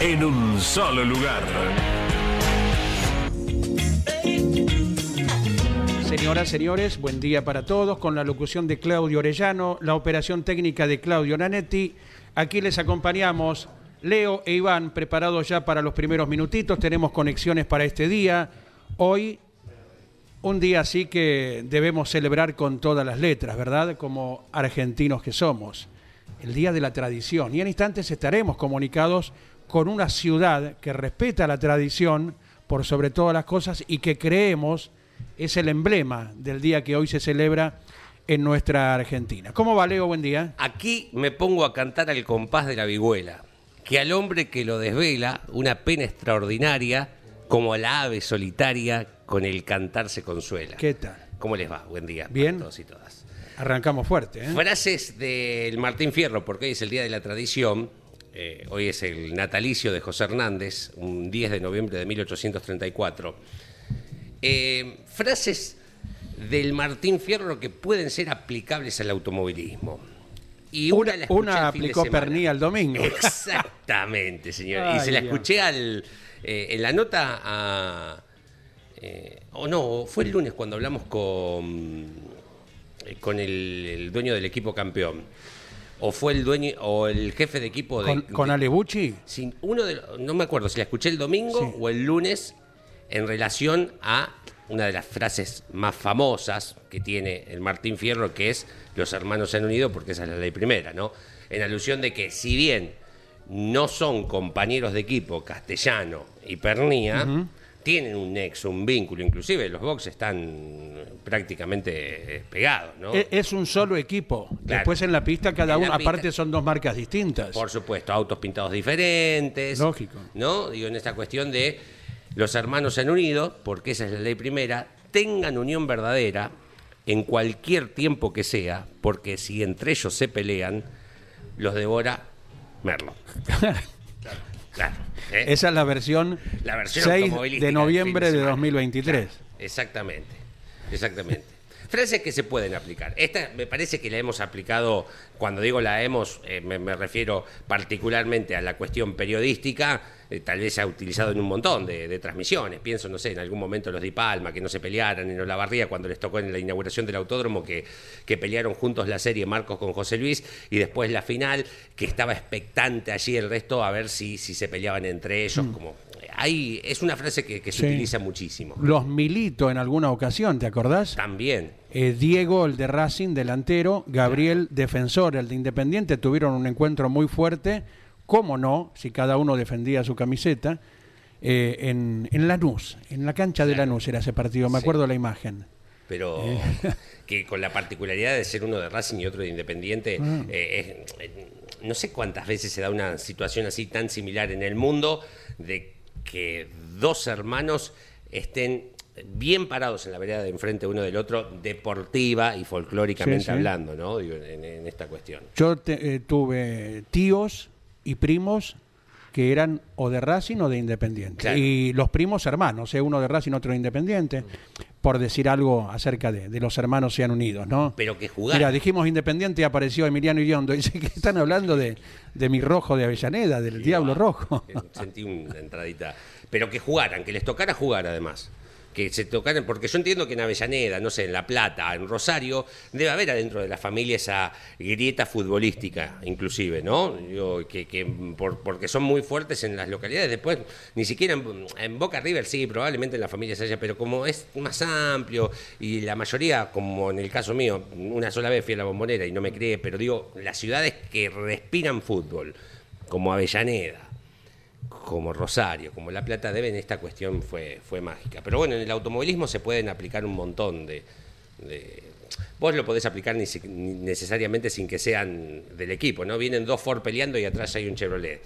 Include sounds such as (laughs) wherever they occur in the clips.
en un solo lugar. Señoras, señores, buen día para todos. Con la locución de Claudio Orellano, la operación técnica de Claudio Nanetti. Aquí les acompañamos Leo e Iván, preparados ya para los primeros minutitos. Tenemos conexiones para este día. Hoy, un día así que debemos celebrar con todas las letras, ¿verdad? Como argentinos que somos. El Día de la Tradición. Y en instantes estaremos comunicados con una ciudad que respeta la tradición por sobre todas las cosas y que creemos es el emblema del día que hoy se celebra en nuestra Argentina. ¿Cómo va, Leo? Buen día. Aquí me pongo a cantar al compás de la vihuela, que al hombre que lo desvela una pena extraordinaria, como a la ave solitaria con el cantar se consuela. ¿Qué tal? ¿Cómo les va? Buen día Bien. para todos y todas. Arrancamos fuerte. ¿eh? Frases del Martín Fierro, porque hoy es el Día de la Tradición. Eh, hoy es el natalicio de José Hernández, un 10 de noviembre de 1834. Eh, frases del Martín Fierro que pueden ser aplicables al automovilismo. Y Una, la una aplicó semana. Pernía el domingo. Exactamente, señor. y se la escuché al, eh, en la nota a... eh, o no, fue el lunes cuando hablamos con, con el, el dueño del equipo campeón. O fue el dueño o el jefe de equipo de... ¿Con, Alebucci? sin uno de no me acuerdo si la escuché el domingo Sí. o el lunes en relación a una de las frases más famosas que tiene el Martín Fierro, que es los hermanos se han unido porque esa es la ley primera, ¿no? En alusión de que si bien no son compañeros de equipo Castellano y Pernía, tienen un nexo, un vínculo, inclusive los boxes están prácticamente eh, pegados, ¿no? E- Es un solo equipo. Claro. Después en la pista cada uno, pista- aparte son dos marcas distintas. Por supuesto, autos pintados diferentes. Lógico. ¿No? Digo, en esta cuestión de los hermanos se han unido, porque esa es la ley primera, tengan unión verdadera en cualquier tiempo que sea, porque si entre ellos se pelean, los devora Merlo. (laughs) Claro. ¿eh? Esa es la versión, La versión 6 automovilística de noviembre de de, semana. 2023. Exactamente, exactamente. Frases que se pueden aplicar. Esta me parece que la hemos aplicado, cuando digo la hemos, eh, me, me refiero particularmente a la cuestión periodística, eh, tal vez se ha utilizado en un montón de, de transmisiones. Pienso, no sé, en algún momento los Di Palma, que no se pelearan, en Olavarría, cuando les tocó en la inauguración del autódromo, que, que pelearon juntos la serie Marcos con José Luis, y después la final, que estaba expectante allí el resto a ver si, si se peleaban entre ellos. Como, hay, es una frase que, que se. Sí. utiliza muchísimo. Los milito en alguna ocasión, ¿te acordás? También. Eh, Diego, el de Racing, delantero, Gabriel, defensor, el de Independiente, tuvieron un encuentro muy fuerte, cómo no, si cada uno defendía su camiseta, eh, en, en Lanús, en la cancha de Lanús era ese partido, me Sí. acuerdo la imagen. pero Eh. que con la particularidad de ser uno de Racing y otro de Independiente, Mm. eh, eh, no sé cuántas veces se da una situación así tan similar en el mundo de que dos hermanos estén bien parados en la vereda de enfrente uno del otro, deportiva y folclóricamente Sí, sí. hablando, ¿no? Digo, en, en esta cuestión. Yo te- eh, tuve tíos y primos que eran o de Racing o de Independiente. Claro. Y los primos hermanos, eh, uno de Racing, otro de Independiente, por decir algo acerca de, de los hermanos sean unidos, ¿no? Pero que jugar. Mira, dijimos Independiente y apareció Emiliano Iriondo. (laughs) Dice que están hablando de, de mi rojo de Avellaneda, del Diablo Rojo. Eh, Sentí una entradita. Pero que jugaran, que les tocara jugar además. Que se tocaran, porque yo entiendo que en Avellaneda, no sé, en La Plata, en Rosario, debe haber adentro de la familia esa grieta futbolística, inclusive, ¿no? Que, que por- porque son muy fuertes en las localidades, después ni siquiera en, en Boca River sí, probablemente en la familia se haya, pero como es más amplio y la mayoría, como en el caso mío, una sola vez fui a la bombonera y no me creé, pero digo, las ciudades que respiran fútbol, como Avellaneda, como Rosario, como La Plata, deben esta cuestión fue, fue mágica. Pero bueno, en el automovilismo se pueden aplicar un montón de... de- vos lo podés aplicar ni, necesariamente sin que sean del equipo, ¿no? Vienen dos Ford peleando y atrás hay un Chevrolet.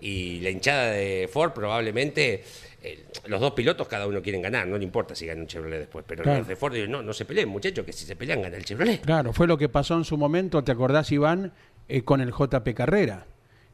Y la hinchada de Ford probablemente... eh, los dos pilotos cada uno quieren ganar, no le importa si gana un Chevrolet después, pero Claro. los de Ford dicen, no, no se peleen, muchachos, que si se pelean gana el Chevrolet. Claro, fue lo que pasó en su momento, ¿te acordás, Iván, eh, con el JP Carrera?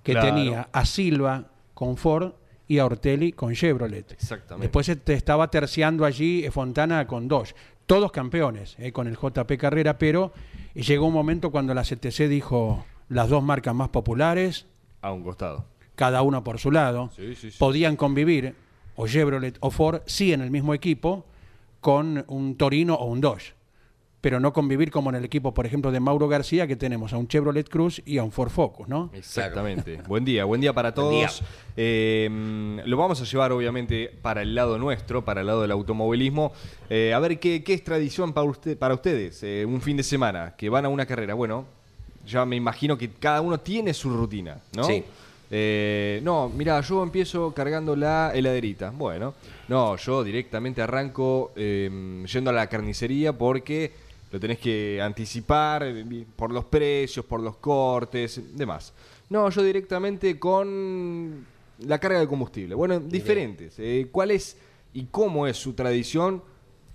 Que Claro. tenía a Silva con Ford y a Ortelli con Chevrolet. Exactamente. Después se te estaba terciando allí eh, Fontana con Dodge. Todos campeones eh, con el JP Carrera, pero llegó un momento cuando la CTC dijo las dos marcas más populares, A un costado. cada uno por su lado, Sí, sí, sí. podían convivir, o Chevrolet o Ford, sí en el mismo equipo, con un Torino o un Dodge. Pero no convivir como en el equipo, por ejemplo, de Mauro García, que tenemos a un Chevrolet Cruz y a un Ford Focus, ¿no? Exactamente. buen día, buen día para Buen día. todos. Eh, lo vamos a llevar, obviamente, para el lado nuestro, para el lado del automovilismo. Eh, a ver, ¿qué, qué es tradición para, usted, para ustedes? Eh, un fin de semana, que van a una carrera. Bueno, ya me imagino que cada uno tiene su rutina, ¿no? Sí. Eh, no, mira, yo empiezo cargando la heladerita. Bueno, no, yo directamente arranco eh, yendo a la carnicería porque lo tenés que anticipar eh, por los precios, por los cortes, demás. No, yo directamente con la carga de combustible. Bueno, diferentes. Eh, ¿Cuál es y cómo es su tradición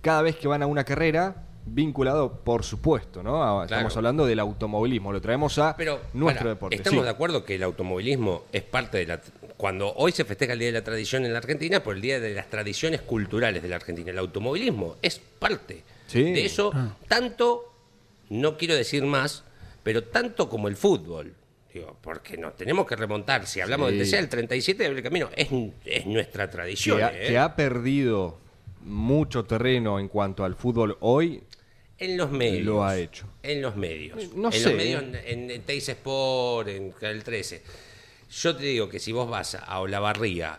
cada vez que van a una carrera? Vinculado, por supuesto, ¿no? A- Estamos hablando del automovilismo. Lo traemos a Pero nuestro para, deporte. Estamos Sí. de acuerdo que el automovilismo es parte de la. Cuando hoy se festeja el Día de la Tradición en la Argentina, por el Día de las Tradiciones Culturales de la Argentina. El automovilismo es parte Sí. de eso, tanto, no quiero decir más, pero tanto como el fútbol. Digo, porque nos tenemos que remontar. Si hablamos Sí. del TCA, el 37 del camino es, es nuestra tradición. que ha, ¿eh? que ha perdido mucho terreno en cuanto al fútbol hoy, En los medios. Lo ha hecho. En los medios. No en sé, los medios, ¿eh? en, en Teis Sport, en Canal 13. Yo te digo que si vos vas a Olavarría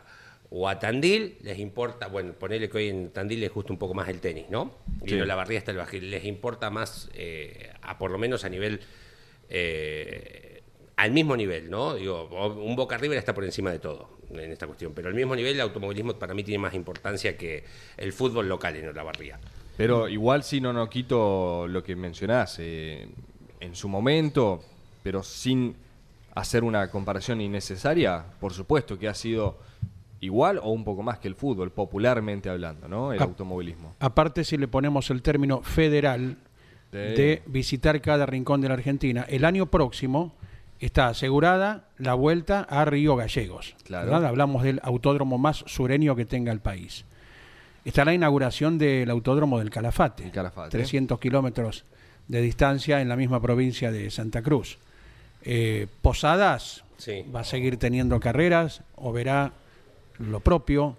o a Tandil, les importa, bueno, ponele que hoy en Tandil les gusta un poco más el tenis, ¿no? Y Sí. en Olavarría está el bajil. Les importa más, eh, a por lo menos a nivel. eh, al mismo nivel, ¿no? Digo, un Boca River está por encima de todo en esta cuestión, pero al mismo nivel el automovilismo para mí tiene más importancia que el fútbol local en Olavarría. pero igual sí no, no quito lo que mencionás. eh, en su momento, pero sin hacer una comparación innecesaria, por supuesto que ha sido igual o un poco más que el fútbol, popularmente hablando, ¿no? El automovilismo. Aparte, si le ponemos el término federal de visitar cada rincón de la Argentina, el año próximo está asegurada la vuelta a Río Gallegos. Claro. ¿verdad? Hablamos del autódromo más sureño que tenga el país. Está la inauguración del autódromo del Calafate, El Calafate. 300 kilómetros de distancia en la misma provincia de Santa Cruz. Eh, Posadas Sí. va a seguir teniendo carreras o verá lo propio.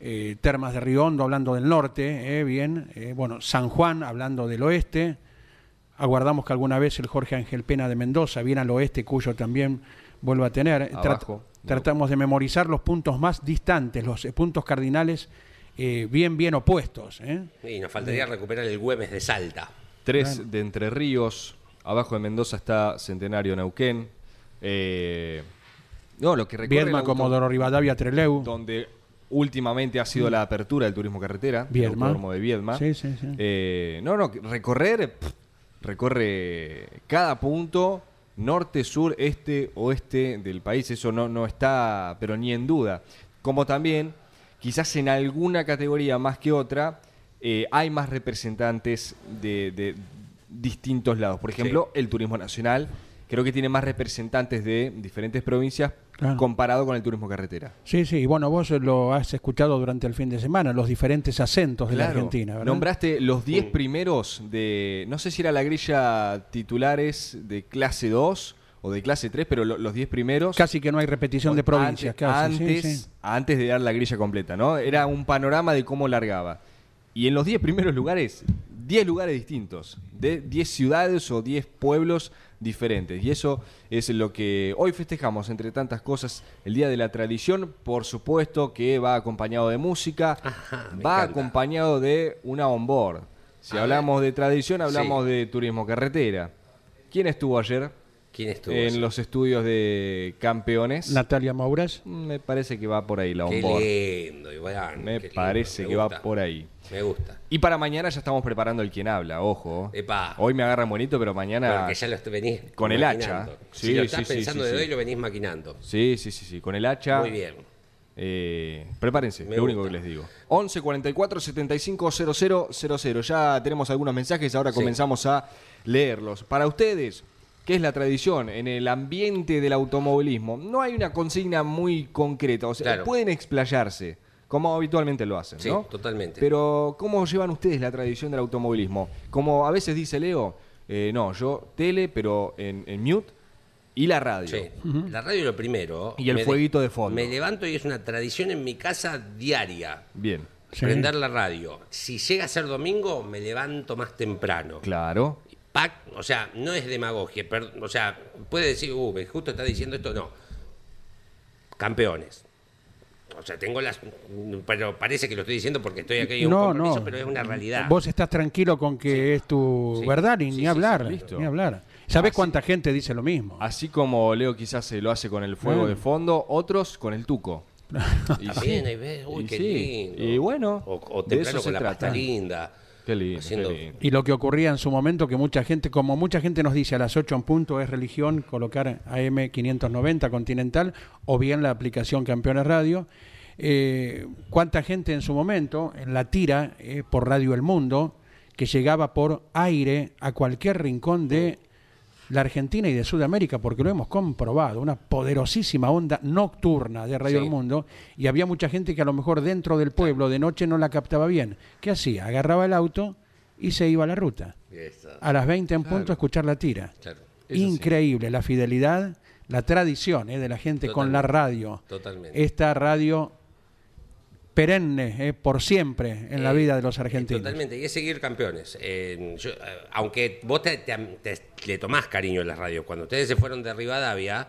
Eh, Termas de Río Hondo hablando del norte, eh, bien. Eh, bueno, San Juan hablando del oeste. Aguardamos que alguna vez el Jorge Ángel Pena de Mendoza, bien al oeste, cuyo también vuelva a tener. Trat- Abajo. tratamos de memorizar los puntos más distantes, los eh, puntos cardinales eh, bien, bien opuestos. eh. Y nos faltaría recuperar el Güemes de Salta. Tres de Entre Ríos, abajo de Mendoza está Centenario Neuquén. eh, no, lo que recorre el Viedma, Comodoro Rivadavia, Treleu. donde últimamente ha sido la apertura del turismo carretera, el Viedma. autódromo de Viedma. Sí, sí, sí. Eh, no, no, recorrer, pff, recorre cada punto, norte, sur, este, oeste del país, eso no, no está, pero ni en duda. Como también, quizás en alguna categoría más que otra, eh, hay más representantes de, de distintos lados. Por ejemplo, el turismo nacional, creo que tiene más representantes de diferentes provincias Claro. comparado con el turismo carretera. Sí, sí, y bueno, vos lo has escuchado durante el fin de semana, los diferentes acentos de la. Argentina, ¿verdad? Nombraste los 10 primeros de, no sé si era la grilla titulares de clase 2 o de clase 3, pero lo- los 10 primeros. Casi que no hay repetición de provincias, antes, casi, sí, antes, sí. antes de dar la grilla completa, ¿no? Era un panorama de cómo largaba. Y en los 10 primeros lugares, 10 lugares distintos, de 10 ciudades o 10 pueblos diferentes. Y eso es lo que hoy festejamos, entre tantas cosas, el Día de la Tradición. Por supuesto que va acompañado de música, Ajá, va encanta. acompañado de una onboard. Si A hablamos de tradición, hablamos Sí. de turismo carretera. ¿Quién estuvo ayer ¿Quién estuvo? en los estudios de campeones? Natalia Mauras. Me parece que va por ahí la Qué lindo, Iván. Me qué lindo, parece me que va gusta. por ahí. Me gusta. Y para mañana ya estamos preparando el quien habla, ojo. Epa. Hoy me agarran bonito, pero mañana. Porque ya lo venís Con el maquinando. hacha. si Sí, lo sí, estás sí, pensando sí, de sí. hoy, lo venís maquinando. Sí, sí, sí, sí. Con el hacha. Muy bien. Eh, prepárense, Me lo único gusta. que les digo. 11 44 75 00 00. Ya tenemos algunos mensajes, ahora Sí. comenzamos a leerlos. Para ustedes, ¿qué es la tradición en el ambiente del automovilismo? No hay una consigna muy concreta, o sea, Claro. pueden explayarse, como habitualmente lo hacen, Sí, ¿no? totalmente. Pero, ¿cómo llevan ustedes la tradición del automovilismo? Como a veces dice Leo, eh, no, yo tele, pero en, en mute y la radio. Sí. La radio es lo primero. Y el Me fueguito de fondo. Me levanto y es una tradición en mi casa diaria. Bien, Sí. Prender la radio. Si llega a ser domingo, me levanto más temprano. claro. Pac, o sea, no es demagogia. per- o sea, puede decir, uh, justo está diciendo esto. No. Campeones. O sea, tengo las. Pero parece que lo estoy diciendo porque estoy aquí en un No, compromiso, no. pero es una realidad. Vos estás tranquilo con que es tu Sí. verdad y Sí, ni sí, sí, hablar, listo. ni hablar. ¿Sabés cuánta gente dice lo mismo? Así como Leo quizás se lo hace con el fuego de fondo, otros con el tuco. (laughs) Y También ahí ves, uy, y qué sí. lindo. Y bueno, O, o de temprano eso con se la trata. pasta linda. Qué lindo, haciendo- qué lindo. Y lo que ocurría en su momento, que mucha gente, como mucha gente nos dice a las 8 en punto, es religión colocar AM 590 Continental o bien la aplicación Campeones Radio. Eh, ¿Cuánta gente en su momento, en la tira eh, por Radio El Mundo, que llegaba por aire a cualquier rincón de la Argentina y de Sudamérica, porque lo hemos comprobado, una poderosísima onda nocturna de Radio Sí. El Mundo, y había mucha gente que a lo mejor dentro del pueblo de noche no la captaba bien. ¿Qué hacía? Agarraba el auto y se iba a la ruta. A las 20 en punto a escuchar la tira. claro. Eso sí. Increíble la fidelidad, la tradición eh, de la gente con la radio. Totalmente. Esta radio perenne, eh, por siempre en la Eh, vida de los argentinos. Totalmente, y es seguir campeones. Eh, yo, aunque vos te, te- te- le tomás cariño a las radios, cuando ustedes se fueron de Rivadavia,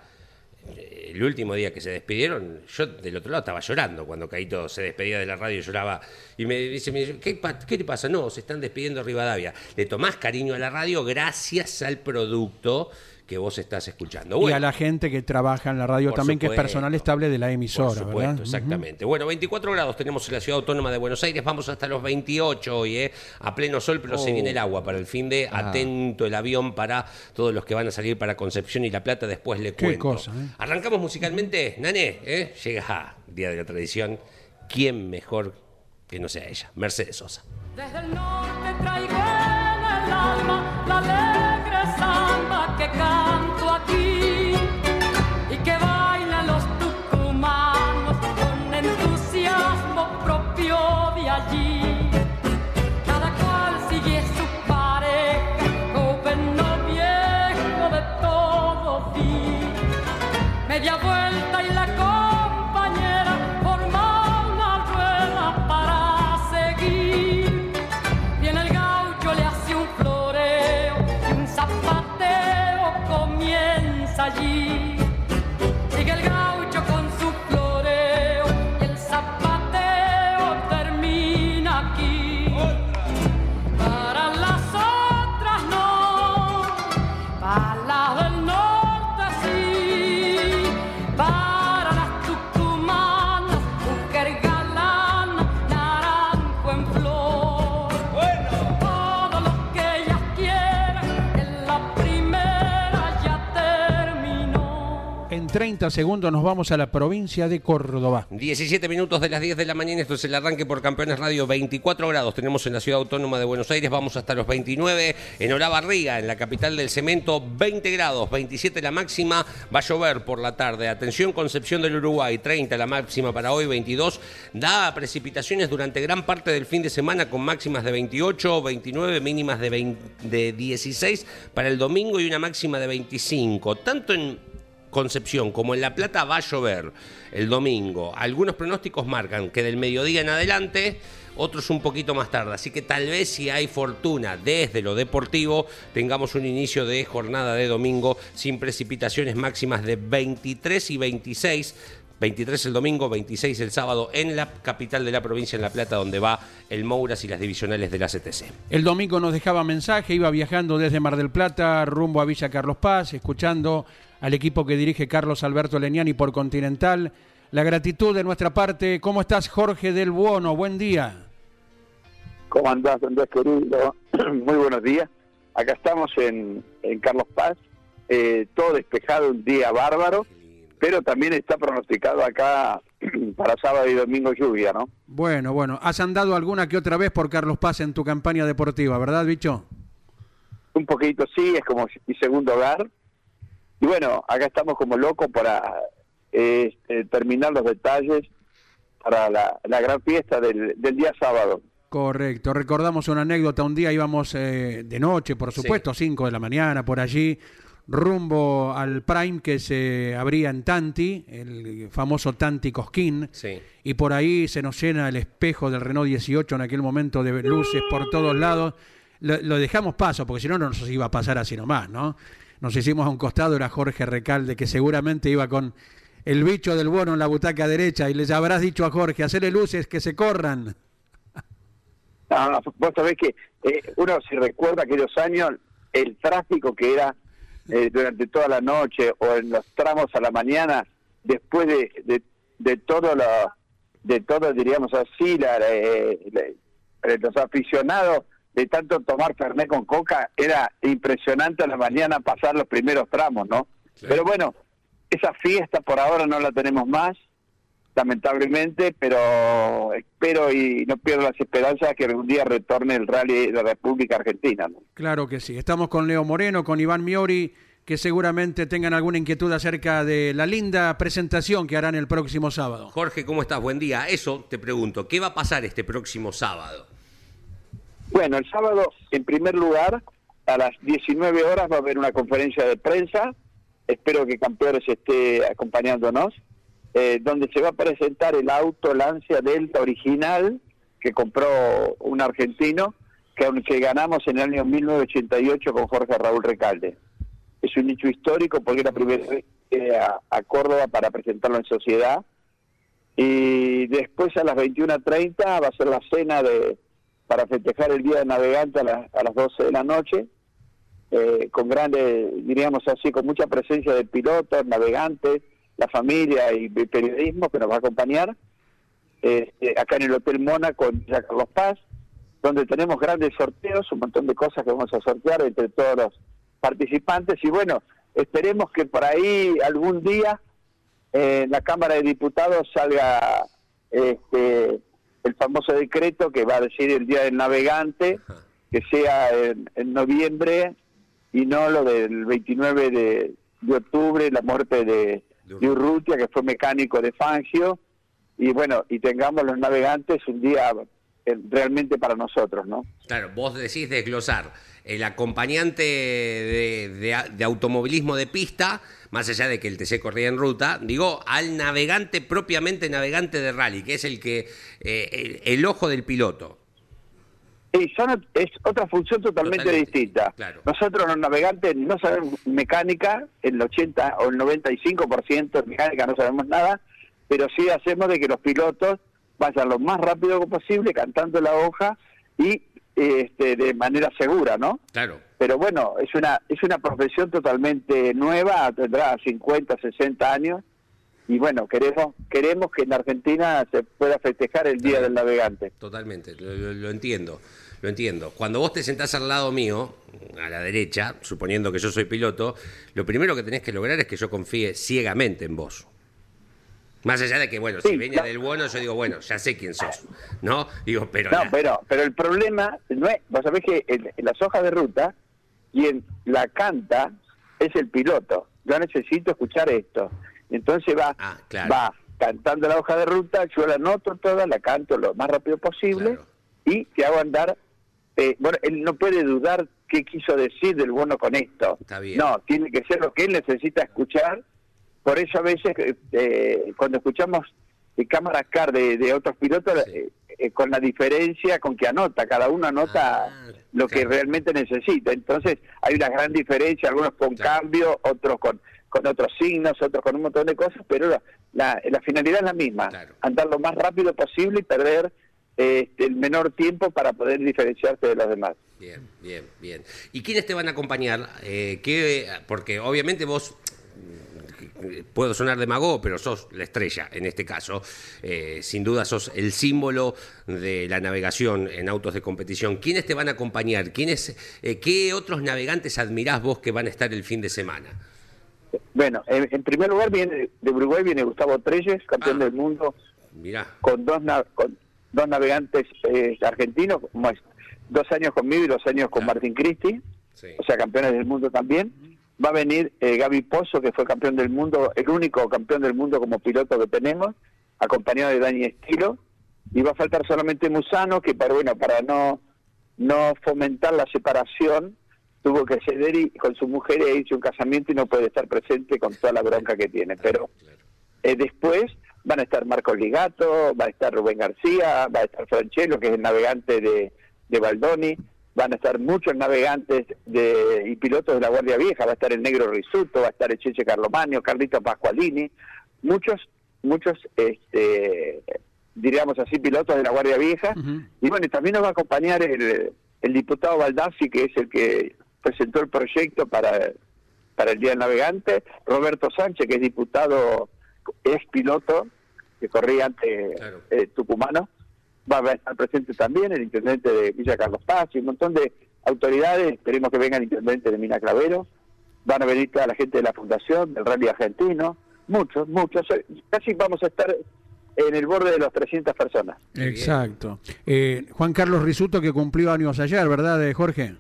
el último día que se despidieron, yo del otro lado estaba llorando cuando Caito se despedía de la radio, lloraba y me dice, me dice, ¿qué, qué te pasa? No, se están despidiendo de Rivadavia. Le tomás cariño a la radio gracias al producto que vos estás escuchando. y a la gente que trabaja en la radio Por también, que es supuesto. personal estable de la Por emisora, supuesto, ¿verdad? exactamente. Bueno, 24 grados tenemos en la ciudad autónoma de Buenos Aires, vamos hasta los 28 hoy, ¿eh? a pleno sol, pero se Oh. viene el agua para el fin de Ah. atento el avión para todos los que van a salir para Concepción y La Plata, después le Qué cuento. cosa, ¿eh? Arrancamos musicalmente, Nané, ¿eh? llega Día de la Tradición, ¿quién mejor que no sea ella? Mercedes Sosa. Desde el norte traigo en el alma la alegre samba que canto aquí y que bailan los tucumanos con entusiasmo propio de allí. Cada cual sigue su pareja, joven o viejo de todo fin. Media vuelta comienza 30 segundos nos vamos a la provincia de Córdoba. 17 minutos de las 10 de la mañana, esto es el arranque por Campeones Radio, 24 grados tenemos en la ciudad autónoma de Buenos Aires, vamos hasta los 29, en Olavarría, en la capital del cemento, 20 grados, 27 la máxima, va a llover por la tarde, atención Concepción del Uruguay, 30 la máxima para hoy, 22, da precipitaciones durante gran parte del fin de semana con máximas de 28, 29, mínimas de, 20 de 16 para el domingo y una máxima de 25, tanto en Concepción como en La Plata va a llover el domingo. Algunos pronósticos marcan que del mediodía en adelante otros un poquito más tarde. Así que tal vez si hay fortuna desde lo deportivo, tengamos un inicio de jornada de domingo sin precipitaciones máximas de 23 y 26 23 el domingo, 26 el sábado en la capital de la provincia, en La Plata, donde va el Mouras y las divisionales de la CTC. El domingo nos dejaba mensaje, iba viajando desde Mar del Plata rumbo a Villa Carlos Paz, escuchando al equipo que dirige Carlos Alberto Leniani por Continental. La gratitud de nuestra parte. ¿Cómo estás, Jorge del Buono? Buen día. ¿Cómo andás, Andrés querido? (clears throat) Muy buenos días. Acá estamos en, en Carlos Paz, eh, todo despejado, un día bárbaro, pero también está pronosticado acá (clears throat) para sábado y domingo lluvia, ¿no? Bueno, bueno. Has andado alguna que otra vez por Carlos Paz en tu campaña deportiva, ¿verdad, bicho? Un poquito sí, es como mi segundo hogar. Y bueno, acá estamos como locos para eh, eh, terminar los detalles para la, la gran fiesta del, del día sábado. Correcto. Recordamos una anécdota. Un día íbamos eh, de noche, por supuesto, 5 de la mañana, por allí, rumbo al Prime que se abría en Tanti, el famoso Tanti Cosquín. Sí. Y por ahí se nos llena el espejo del Renault 18 en aquel momento de luces por todos lados. Lo, lo dejamos paso, porque si no, no nos iba a pasar así nomás, ¿no? Nos hicimos a un costado, era Jorge Recalde, que seguramente iba con el bicho del bono en la butaca derecha y les habrás dicho a Jorge, hacerle luces que se corran. No, (laughs) vos sabés que eh, uno si recuerda aquellos años, el tráfico que era eh, durante toda la noche o en los tramos a la mañana, después de, de, de todo lo, de todo, diríamos así, la, eh, los aficionados de tanto tomar Fernet con coca, era impresionante a la mañana pasar los primeros tramos, ¿no? Pero bueno, esa fiesta por ahora no la tenemos más, lamentablemente, pero espero y no pierdo las esperanzas que un día retorne el rally de la República Argentina. ¿no? Claro que sí. Estamos con Leo Moreno, con Iván Miori, que seguramente tengan alguna inquietud acerca de la linda presentación que harán el próximo sábado. Jorge, ¿cómo estás? Buen día. Eso te pregunto, ¿qué va a pasar este próximo sábado? Bueno, el sábado, en primer lugar, a las 19 horas va a haber una conferencia de prensa. Espero que Campeones esté acompañándonos, eh, donde se va a presentar el auto Lancia Delta original que compró un argentino, que, que ganamos en el año 1988 con Jorge Raúl Recalde. Es un nicho histórico porque es la primera vez llegué a, a Córdoba para presentarlo en sociedad. Y después a las 21.30 va a ser la cena de para festejar el Día del Navegante a, las- a las 12 de la noche, eh, con grandes, diríamos así, con mucha presencia de pilotos, navegantes, la familia y el periodismo que nos va a acompañar, este, acá en el Hotel en Villa Carlos Paz, donde tenemos grandes sorteos, un montón de cosas que vamos a sortear entre todos los participantes. Y bueno, esperemos que por ahí algún día eh, la Cámara de Diputados salga este, el famoso decreto que va a decir el Día del Navegante, que sea en, en noviembre y no lo del 29 de, de octubre, la muerte de, de Urrutia, que fue mecánico de Fangio, y bueno, y tengamos los navegantes un día eh, realmente para nosotros, ¿no? Claro, vos decís desglosar el acompañante de, de- de automovilismo de pista, más allá de que el TC corría en ruta, digo, al navegante propiamente navegante de rally, que es el que eh, el, el ojo del piloto. Y son, es otra función totalmente, Totalmente, distinta. claro. Nosotros los navegantes no sabemos mecánica, el 80 o el 95% de mecánica no sabemos nada, pero sí hacemos de que los pilotos vayan lo más rápido posible cantando la hoja y este, de manera segura, ¿no? Claro. Pero bueno, es una es una profesión totalmente nueva, tendrá 50, 60 años y bueno, queremos queremos que en Argentina se pueda festejar el Día del Navegante. Totalmente, lo, lo- lo entiendo, lo entiendo. Cuando vos te sentás al lado mío, a la derecha, suponiendo que yo soy piloto, lo primero que tenés que lograr es que yo confíe ciegamente en vos. Más allá de que, bueno, si venía no. del bueno, yo digo, bueno, ya sé quién sos, ¿no? Digo, pero... No, la- pero, pero el problema no es, vos sabés que en, en las hojas de ruta, quien la canta es el piloto. Yo necesito escuchar esto. Entonces va, Ah, claro. va cantando la hoja de ruta, yo la anoto toda, la canto lo más rápido posible Claro. y te hago andar. eh, bueno, él no puede dudar qué quiso decir del bueno con esto. Está bien. No, tiene que ser lo que él necesita escuchar. Por eso a veces eh, cuando escuchamos de cámaras car de, de otros pilotos, Sí. Eh, eh, con la diferencia con que anota, cada uno anota Ah, lo que realmente necesita. Entonces hay una gran diferencia, algunos con Claro. cambio, otros con, con otros signos, otros con un montón de cosas, pero la, la, la finalidad es la misma, Claro. andar lo más rápido posible y perder este, el menor tiempo para poder diferenciarse de los demás. Bien, bien, bien. ¿Y quiénes te van a acompañar? Eh, ¿qué- porque obviamente vos, puedo sonar demagogo, pero sos la estrella en este caso. Eh, sin duda sos el símbolo de la navegación en autos de competición. ¿Quiénes te van a acompañar? ¿Quiénes, eh, ¿Qué otros navegantes admirás vos que van a estar el fin de semana? Bueno, en, en primer lugar viene de Uruguay viene Gustavo Treyes, campeón Ah. del mundo, Mirá, con dos na- con dos navegantes eh, argentinos, como es, dos años conmigo y dos años con Claro. Martín Cristi, sí. o sea, campeones del mundo también. Va a venir eh, Gaby Pozo, que fue campeón del mundo, el único campeón del mundo como piloto que tenemos, acompañado de Dani Estilo. Y va a faltar solamente Musano, que para bueno para no no fomentar la separación, tuvo que ceder y, con su mujer e a un casamiento y no puede estar presente con toda la bronca que tiene. Pero eh, después van a estar Marco Ligato, va a estar Rubén García, va a estar Franchelo, que es el navegante de, de Baldoni, van a estar muchos navegantes de, y pilotos de la Guardia Vieja, va a estar el Negro Risuto, va a estar el Cheche Carlomagno, Carlito Pascualini, muchos, muchos, este, diríamos así, pilotos de la Guardia Vieja. Ujú. Y bueno, también nos va a acompañar el, el diputado Baldassi, que es el que presentó el proyecto para, para el Día del Navegante, Roberto Sánchez, que es diputado, es piloto, que corría ante Claro. eh, tucumano, va a estar presente también el intendente de Villa Carlos Paz y un montón de autoridades, esperemos que venga el intendente de Mina Clavero, van a venir toda la gente de la Fundación, del Rally Argentino, muchos, muchos, casi vamos a estar en el borde de las 300 personas. Exacto. Eh, Juan Carlos Risuto que cumplió años ayer, ¿verdad, eh, Jorge?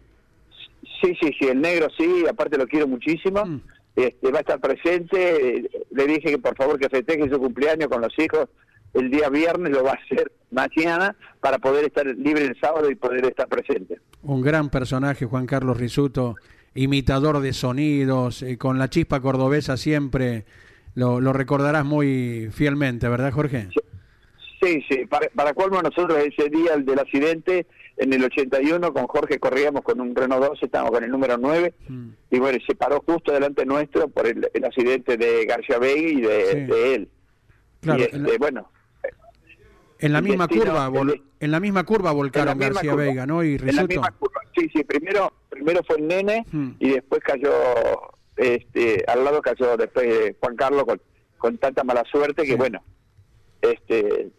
Sí, sí, sí, el negro sí, aparte lo quiero muchísimo. Mm. Este, va a estar presente. Le dije que por favor que festeje su cumpleaños con los hijos el día viernes, lo va a hacer mañana para poder estar libre el sábado y poder estar presente. Un gran personaje, Juan Carlos Risuto, imitador de sonidos, eh, con la chispa cordobesa siempre. Lo, lo recordarás muy fielmente, ¿verdad, Jorge? Sí, sí, para, para colmo nosotros ese día el del accidente, en el 81 con Jorge corríamos con un Renault 12, estábamos con el número 9, Mm. y bueno, se paró justo delante nuestro por el, el accidente de García Vega y de, Sí. de él. Claro, y este, la- bueno, En la misma destino, curva, vol- en la misma curva volcaron misma García curva. Vega, ¿no? Y En la Risuto. misma curva. Sí, sí, primero, primero fue el nene Hmm. y después cayó, este, al lado cayó después eh, Juan Carlos con, con tanta mala suerte que Sí. bueno, este,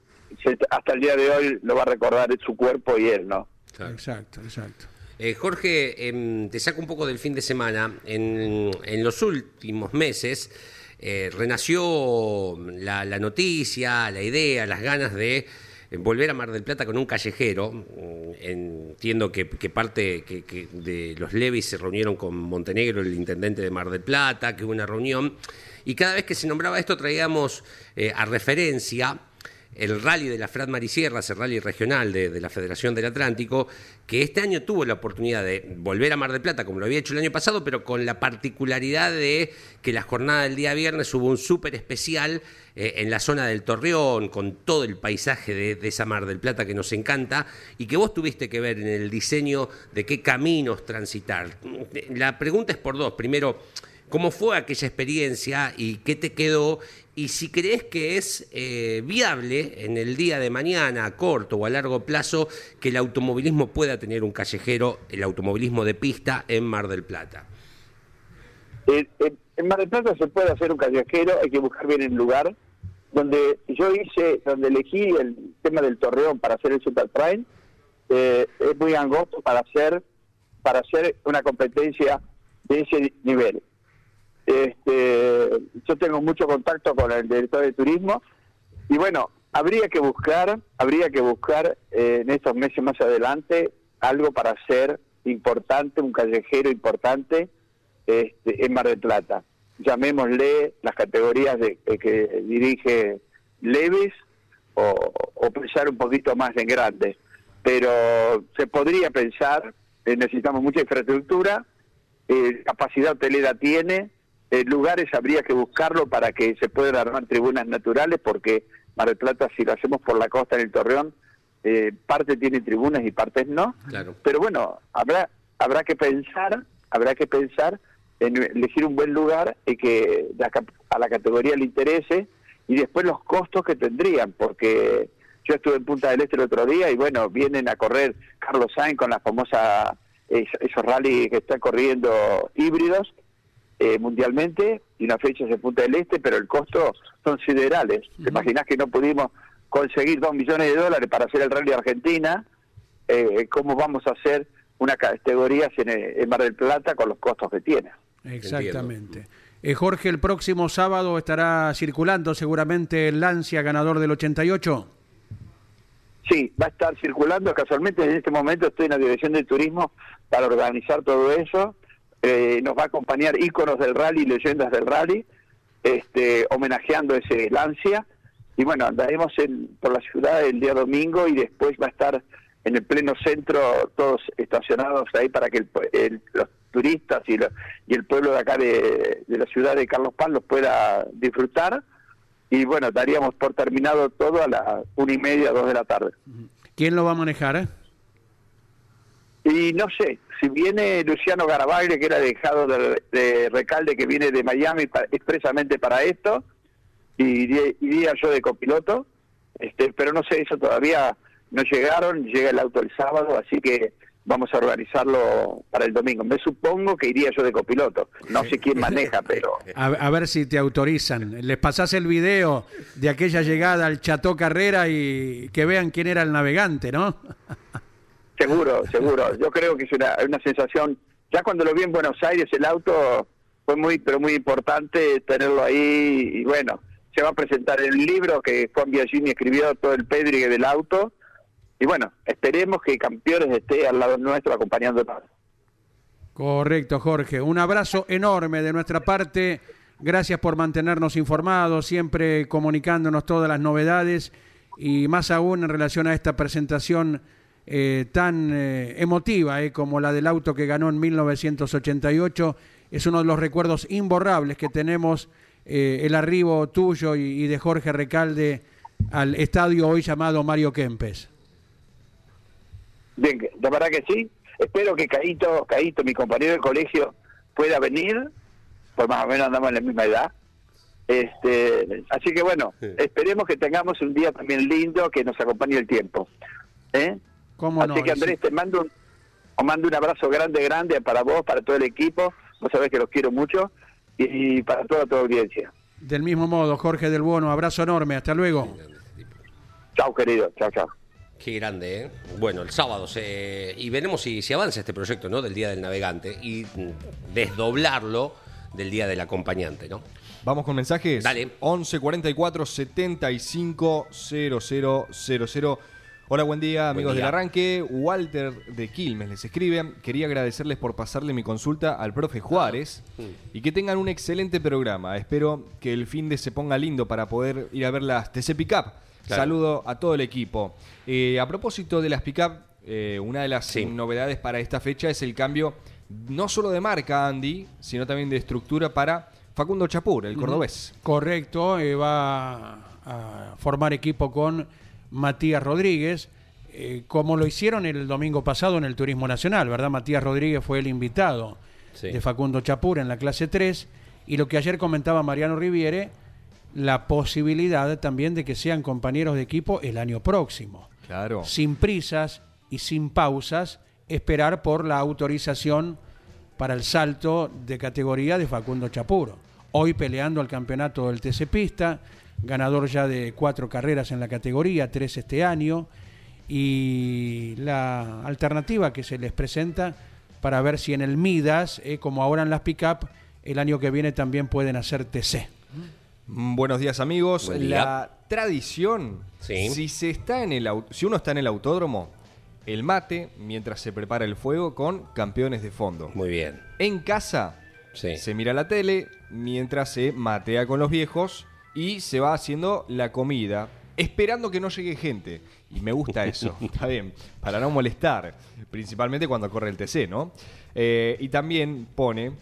se- hasta el día de hoy lo va a recordar su cuerpo y él, ¿no? Claro. Exacto, exacto. Eh, Jorge, em, te saco un poco del fin de semana. En, en los últimos meses eh, renació la, noticia, la idea, las ganas de eh, volver a Mar del Plata con un callejero. Mm, Entiendo que, parte de los Levis se reunieron con Montenegro, el intendente de Mar del Plata, que hubo una reunión. Y cada vez que se nombraba esto traíamos eh, a referencia el rally de la Frat Marisierras, el rally regional de, la Federación del Atlántico, que este año tuvo la oportunidad de volver a Mar del Plata como lo había hecho el año pasado, pero con la particularidad de que la jornada del día viernes hubo un súper especial eh, en la zona del Torreón, con todo el paisaje de, de esa Mar del Plata que nos encanta, y que vos tuviste que ver en el diseño de qué caminos transitar. La pregunta es por dos. Primero, ¿Cómo fue aquella experiencia y qué te quedó? Y si crees que es eh, viable en el día de mañana, a corto o a largo plazo, que el automovilismo pueda tener un callejero, el automovilismo de pista en Mar del Plata. En Mar del Plata se puede hacer un callejero, hay que buscar bien el lugar. Donde yo hice, donde elegí el tema del Torreón para hacer el Super Prime, eh, es muy angosto para hacer, para hacer una competencia de ese nivel. Este, yo tengo mucho contacto con el director de turismo y bueno, habría que buscar, habría que buscar eh, en estos meses más adelante algo para hacer importante, un callejero importante este, en Mar del Plata. Llamémosle las categorías de, de que dirige Leves o, pensar un poquito más en grande. Pero se podría pensar, eh, necesitamos mucha infraestructura, eh, capacidad hotelera tiene, eh, lugares habría que buscarlo para que se puedan armar tribunas naturales, porque Mar del Plata, si lo hacemos por la costa en el Torreón, eh, parte tiene tribunas y partes no. Claro. Pero bueno, habrá habrá que pensar, habrá que pensar en elegir un buen lugar y que la a la categoría le interese y después los costos que tendrían, porque yo estuve en Punta del Este el otro día y bueno, vienen a correr Carlos Sainz con la famosa es- esos rally que están corriendo híbridos eh, mundialmente y una fecha es en Punta del Este, pero el costo son siderales. ¿Te imaginas que no pudimos conseguir dos millones de dólares para hacer el rally Argentina? Eh, ¿Cómo vamos a hacer una categoría en, en Mar del Plata con los costos que tiene? Exactamente. Eh, Jorge, el próximo sábado estará circulando seguramente el Lancia ganador del 88. Sí, va a estar circulando. Casualmente en este momento estoy en la Dirección de Turismo para organizar todo eso. Eh, nos va a acompañar íconos del rally, leyendas del rally, este, homenajeando ese Lancia. Y bueno, andaremos en, por la ciudad el día domingo y después va a estar en el pleno centro todos estacionados ahí para que el el- los turistas y, el pueblo de acá de, de la ciudad de Carlos Paz los pueda disfrutar. Y bueno, daríamos por terminado todo a las una y media, dos de la tarde. ¿Quién lo va a manejar? eh? Y no sé, si viene Luciano Garabaglia, que era dejado de, de Recalde, que viene de Miami pa- expresamente para esto, y iría, iría yo de copiloto, este, pero no sé, eso todavía no llegaron, llega el auto el sábado, así que vamos a organizarlo para el domingo. Me supongo que iría yo de copiloto, no sé quién maneja, (laughs) pero A, a ver si te autorizan. Les pasás el video de aquella llegada al Chateau Carrera y que vean quién era el navegante, ¿no? (laughs) Seguro, (laughs) seguro. Yo creo que es una, una sensación. Ya cuando lo vi en Buenos Aires, el auto fue muy, pero muy importante tenerlo ahí. Y bueno, se va a presentar el libro que Juan Biagini escribió, todo el pedrigue del auto. Y bueno, esperemos que Campeones esté al lado nuestro acompañándonos. Correcto, Jorge. Un abrazo enorme de nuestra parte. Gracias por mantenernos informados, siempre comunicándonos todas las novedades y más aún en relación a esta presentación eh, tan eh, emotiva eh, como la del auto que ganó en 1988. Es uno de los recuerdos imborrables que tenemos eh, el arribo tuyo y, y de Jorge Recalde al estadio hoy llamado Mario Kempes. Bien, de verdad que sí. Espero que Caito, Caito, mi compañero de colegio, pueda venir, pues más o menos andamos en la misma edad. Este, así que bueno, esperemos que tengamos un día también lindo, que nos acompañe el tiempo. ¿eh? ¿Cómo así no? que Andrés, sí. te mando un, os mando un abrazo grande, grande para vos, para todo el equipo. Vos sabés que los quiero mucho y, para toda tu audiencia. Del mismo modo, Jorge del Bono, abrazo enorme, hasta luego. Chao, querido. Chao, chao. Qué grande, ¿eh? Bueno, el sábado se... y veremos si, si avanza este proyecto, ¿no? Del Día del Navegante y mm, desdoblarlo del Día del Acompañante, ¿no? Vamos con mensajes. Dale. 11 44 75 0000. Hola, buen día, amigos día. del arranque. Walter de Quilmes les escribe. Quería agradecerles por pasarle mi consulta al profe Juárez y que tengan un excelente programa. Espero que el fin de se ponga lindo para poder ir a ver las TC Pickup. Claro. Saludo a todo el equipo. Eh, a propósito de las Pickup, eh, una de las Sí. novedades para esta fecha es el cambio no solo de marca, Andy, sino también de estructura para Facundo Chapur, el cordobés. Correcto, eh, va a formar equipo con Matías Rodríguez, eh, como lo hicieron el domingo pasado en el Turismo Nacional, ¿verdad? Matías Rodríguez fue el invitado Sí. de Facundo Chapur en la clase 3, y lo que ayer comentaba Mariano Riviere, la posibilidad también de que sean compañeros de equipo el año próximo. Claro. Sin prisas y sin pausas, esperar por la autorización para el salto de categoría de Facundo Chapuro. Hoy peleando al campeonato del TC Pista, ganador ya de cuatro carreras en la categoría, tres este año, y la alternativa que se les presenta para ver si en el Midas, eh, como ahora en las pick-up, el año que viene también pueden hacer TC. Mm, Buenos días amigos. Buen día. La tradición, Sí. si se está en el si uno está en el autódromo, el mate mientras se prepara el fuego con campeones de fondo. Muy bien. En casa Sí. se mira la tele mientras se matea con los viejos y se va haciendo la comida, esperando que no llegue gente. Y me gusta (laughs) eso, está bien, para no molestar, principalmente cuando corre el TC, ¿no? Eh, y también pone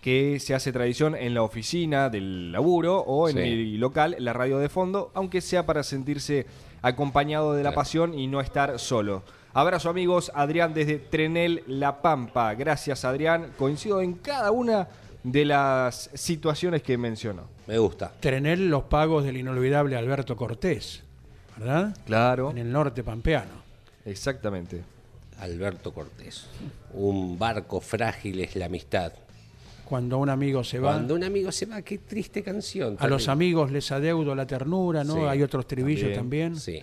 que se hace tradición en la oficina del laburo o en Sí. el local, la radio de fondo, aunque sea para sentirse acompañado de la pasión y no estar solo. Abrazo amigos, Adrián desde Trenel La Pampa. Gracias Adrián, coincido en cada una de las situaciones que mencionó. Me gusta. Trenel los pagos del inolvidable Alberto Cortés, ¿verdad? Claro, En el norte pampeano. exactamente. Alberto Cortés. Un barco frágil es la amistad. Cuando un amigo se va, Cuando un amigo se va, qué triste canción. a los amigos les adeudo la ternura, ¿no? Sí, Hay otros estribillos también. también. Sí.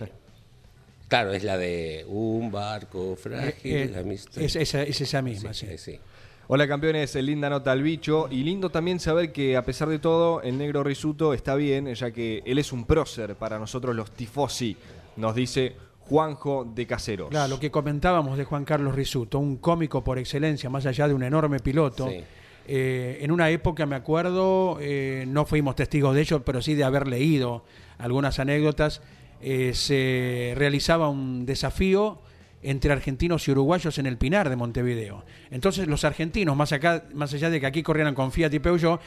Claro, es la de un barco frágil Eh, es la amistad. es, esa, es esa misma, sí. Sí, sí. Hola campeones, linda nota al bicho y lindo también saber que a pesar de todo el negro Risuto está bien, ya que él es un prócer para nosotros los tifosi, nos dice Juanjo de Caseros. Claro, lo que comentábamos de Juan Carlos Risuto, un cómico por excelencia, más allá de un enorme piloto. Sí. Eh, en una época, me acuerdo, eh, no fuimos testigos de ello, pero sí de haber leído algunas anécdotas, eh, se realizaba un desafío entre argentinos y uruguayos en el Pinar de Montevideo. Entonces los argentinos, más, acá, más allá de que aquí corrieran con Fiat y Peugeot,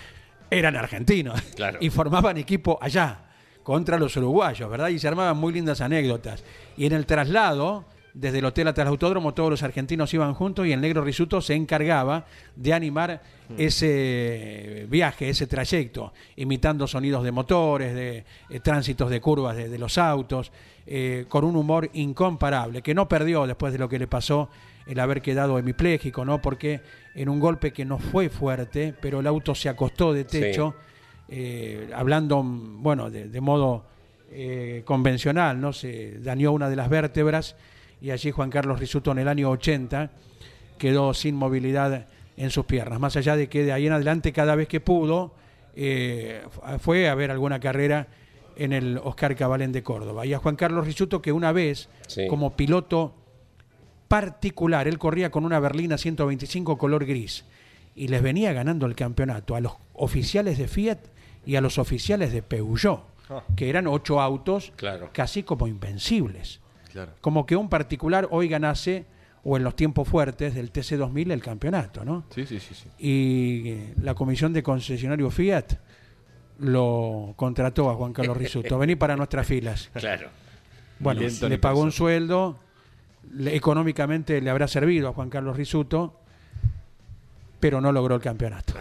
eran argentinos (laughs) Claro. y formaban equipo allá contra los uruguayos, ¿verdad? Y se armaban muy lindas anécdotas. Y en el traslado, desde el hotel hasta el autódromo, todos los argentinos iban juntos y el negro Risuto se encargaba de animar ese viaje, ese trayecto, imitando sonidos de motores, de eh, tránsitos de curvas de, de los autos, eh, con un humor incomparable, que no perdió después de lo que le pasó el haber quedado hemipléjico, ¿no? Porque en un golpe que no fue fuerte, pero el auto se acostó de techo, eh, hablando, mm, bueno, de, de modo eh, convencional, ¿no? Se dañó una de las vértebras y allí Juan Carlos Risuto en el año 80 quedó sin movilidad en sus piernas. Más allá de que de ahí en adelante, cada vez que pudo, eh, fue a ver alguna carrera en el Oscar Cabalén de Córdoba. Y a Juan Carlos Risuto que una vez, Sí. como piloto particular, él corría con una berlina 125 color gris y les venía ganando el campeonato a los oficiales de Fiat y a los oficiales de Peugeot, Ah. que eran ocho autos Claro. casi como invencibles. Claro. Como que un particular hoy ganase, o en los tiempos fuertes del TC2000, el campeonato, ¿no? Sí, sí, sí, sí. Y eh, la comisión de concesionario Fiat lo contrató a Juan Carlos Risuto. Vení para nuestras filas. (laughs) Claro. Bueno, le pagó un sueldo, le- económicamente le habrá servido a Juan Carlos Risuto, pero no logró el campeonato.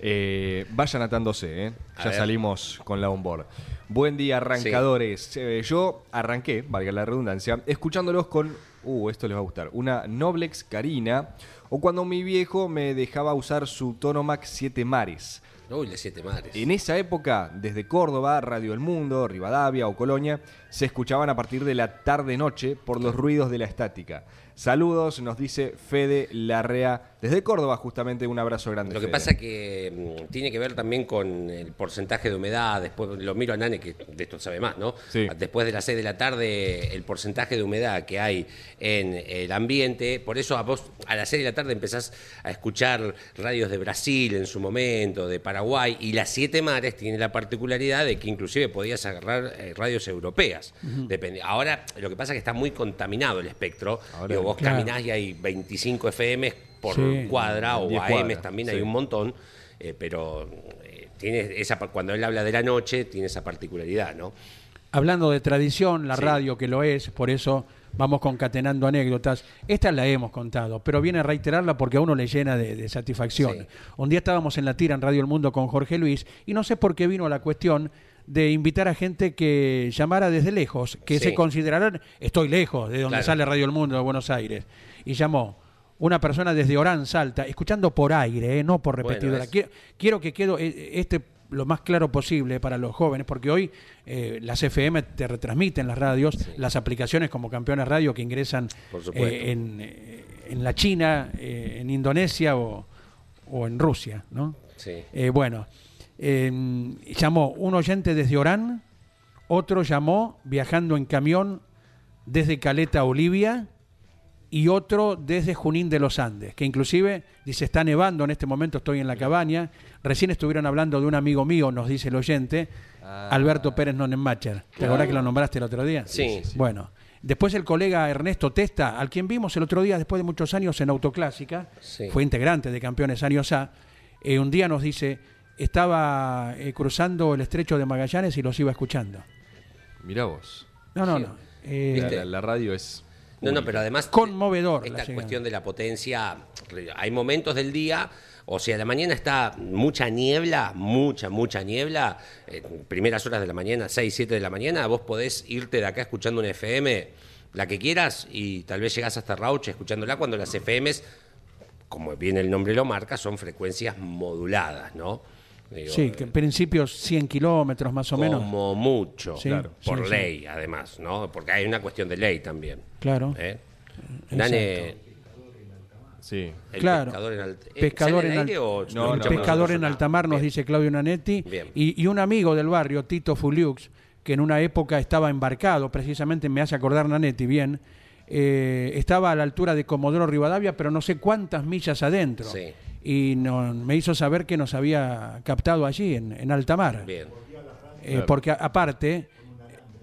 Eh, vayan atándose, ¿eh? Ya ver. salimos con la onboard. Buen día, arrancadores. Eh, yo arranqué, valga la redundancia, escuchándolos con, uh, esto les va a gustar, una Noblex Carina, o cuando mi viejo me dejaba usar su Tonomac 7 Mares. Uy, las siete madres. En esa época, desde Córdoba, Radio El Mundo, Rivadavia o Colonia, se escuchaban a partir de la tarde-noche por los ruidos de la estática. Saludos, nos dice Fede Larrea, desde Córdoba, justamente un abrazo grande. Lo que Fede. pasa que mm, tiene que ver también con el porcentaje de humedad. Después lo miro a Nane, que de esto sabe más, ¿no? Sí. Después de las 6 de la tarde, el porcentaje de humedad que hay en el ambiente. Por eso a vos a las 6 de la tarde empezás a escuchar radios de Brasil en su momento, de Paraguay. Y las Siete Mares tiene la particularidad de que inclusive podías agarrar eh, radios europeas. Depende. Ahora, lo que pasa es que está muy contaminado el espectro. Ahora, Digo, vos claro. caminás y hay 25 FM por Sí. cuadra o 10 AM cuadras, también sí. hay un montón, eh, pero eh, tiene esa cuando él habla de la noche tiene esa particularidad, ¿no? Hablando de tradición, la Sí. radio que lo es, por eso vamos concatenando anécdotas. Esta la hemos contado, pero viene a reiterarla porque a uno le llena de, de satisfacción. Sí. Un día estábamos en la tira en Radio El Mundo con Jorge Luis y no sé por qué vino la cuestión de invitar a gente que llamara desde lejos, que Sí. se consideraran, estoy lejos de donde Claro. sale Radio El Mundo de Buenos Aires, y llamó una persona desde Orán, Salta, escuchando por aire, eh, no por repetidora. Quiero, quiero que quede eh, este lo más claro posible para los jóvenes, porque hoy eh, las FM te retransmiten las radios, las aplicaciones como Campeones Radio que ingresan eh, en, en la China, en Indonesia o, o en Rusia, ¿no? Sí. Bueno, eh, llamó un oyente desde Orán, otro llamó viajando en camión desde Caleta, Olivia, y otro desde Junín de los Andes, que inclusive dice, está nevando en este momento, estoy en la cabaña. Recién estuvieron hablando de un amigo mío, nos dice el oyente, Alberto Pérez Nonenmacher. ¿Te acordás que lo nombraste el otro día? Sí. Sí, sí. Bueno, después el colega Ernesto Testa, al quien vimos el otro día, después de muchos años en Autoclásica, Sí. fue integrante de Campeones Años A, eh, un día nos dice, estaba eh, cruzando el estrecho de Magallanes y los iba escuchando. Mirá vos. No, no, Sí. no. Eh, la radio es. No, no, pero además. Conmovedor Esta cuestión de la potencia. Hay momentos del día. O sea, la mañana está mucha niebla, mucha, mucha niebla. En primeras horas de la mañana, 6, 7 de la mañana, vos podés irte de acá escuchando una FM, la que quieras, y tal vez llegás hasta Rauch escuchándola cuando las FMs, como bien el nombre lo marca, son frecuencias moduladas, ¿no? Digo, sí, que en principio 100 kilómetros más o menos. como mucho, Sí, claro, por sí, sí. ley, además, ¿no? Porque hay una cuestión de ley también. Claro. ¿eh? Nane, Sí. el Claro. pescador en alta Pescador ¿sale en al aire al- o No, no, Pescador en Ah, altamar, nos bien. dice Claudio Nanetti. Bien. Y, y un amigo del barrio, Tito Fuliux, que en una época estaba embarcado, precisamente me hace acordar Nanetti bien, eh, estaba a la altura de Comodoro Rivadavia, pero no sé cuántas millas adentro. Sí. Y no- me hizo saber que nos había captado allí, en, en alta mar. Bien. Eh, Porque a- aparte...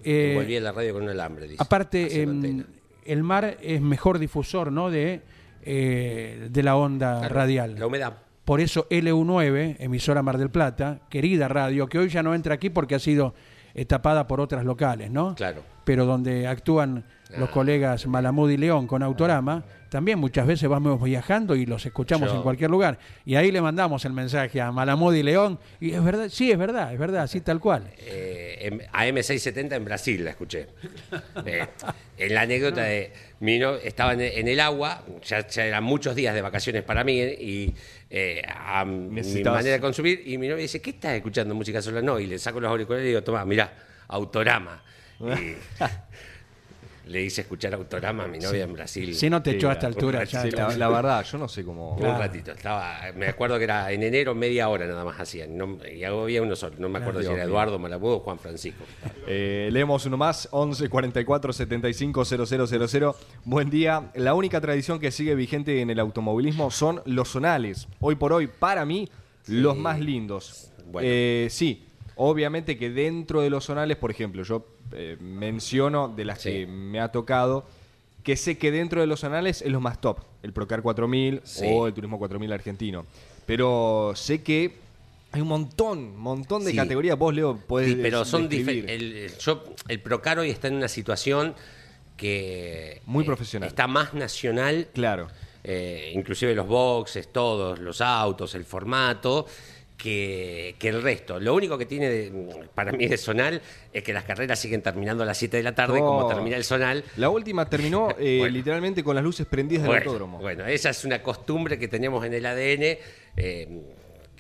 eh, Volví a la radio con un alambre, dice. Aparte, em, el mar es mejor difusor ¿no? de, eh, de la onda Claro, radial. La humedad. Por eso LU9, emisora Mar del Plata, querida radio, que hoy ya no entra aquí porque ha sido tapada por otras locales, ¿no? Claro. Pero donde actúan los Ah. colegas Malamud y León con Autorama, también muchas veces vamos viajando y los escuchamos Yo- en cualquier lugar. Y ahí le mandamos el mensaje a Malamud y León, y es verdad, sí, es verdad, es verdad, así tal cual. Eh, en- AM670 en Brasil la escuché. Eh, en la anécdota de mi no- estaba en, en el agua, ya, ya eran muchos días de vacaciones para mí eh, y eh, a mi manera de consumir y mi novia dice, ¿qué estás escuchando música sola? No, y le saco los auriculares y le digo, toma, mirá, Autorama. Y (laughs) le hice escuchar Autorama a mi novia en Brasil. Si no te Sí, echó a esta altura, ya Sí, la, verdad, yo no sé cómo. Un ratito, estaba, me acuerdo que era en enero media hora nada más hacían, no, y había uno solo, no me acuerdo si era Eduardo Malabud o Juan Francisco. Eh, leemos uno más, 11 44 75 000. Buen día. La única tradición que sigue vigente en el automovilismo son los zonales. Hoy por hoy, para mí, los más lindos. Bueno. Eh, sí, obviamente que dentro de los zonales, por ejemplo, yo eh, menciono de las Sí. que me ha tocado, que sé que dentro de los zonales es lo más top, el Procar 4000 Sí. o el Turismo 4000 argentino. Pero sé que hay un montón, montón de Sí. categorías. Vos, Leo, podés Sí, pero son describir. difer- el, el- yo- el Procar hoy está en una situación que Muy eh, profesional. está más nacional, Claro. eh, inclusive los boxes, todos, los autos, el formato, que, que el resto. Lo único que tiene de- para mí de zonal es que las carreras siguen terminando a las 7 de la tarde, Oh. como termina el zonal. La última terminó (laughs) eh, Bueno. literalmente con las luces prendidas del Bueno, autódromo. bueno, esa es una costumbre que tenemos en el ADN. eh,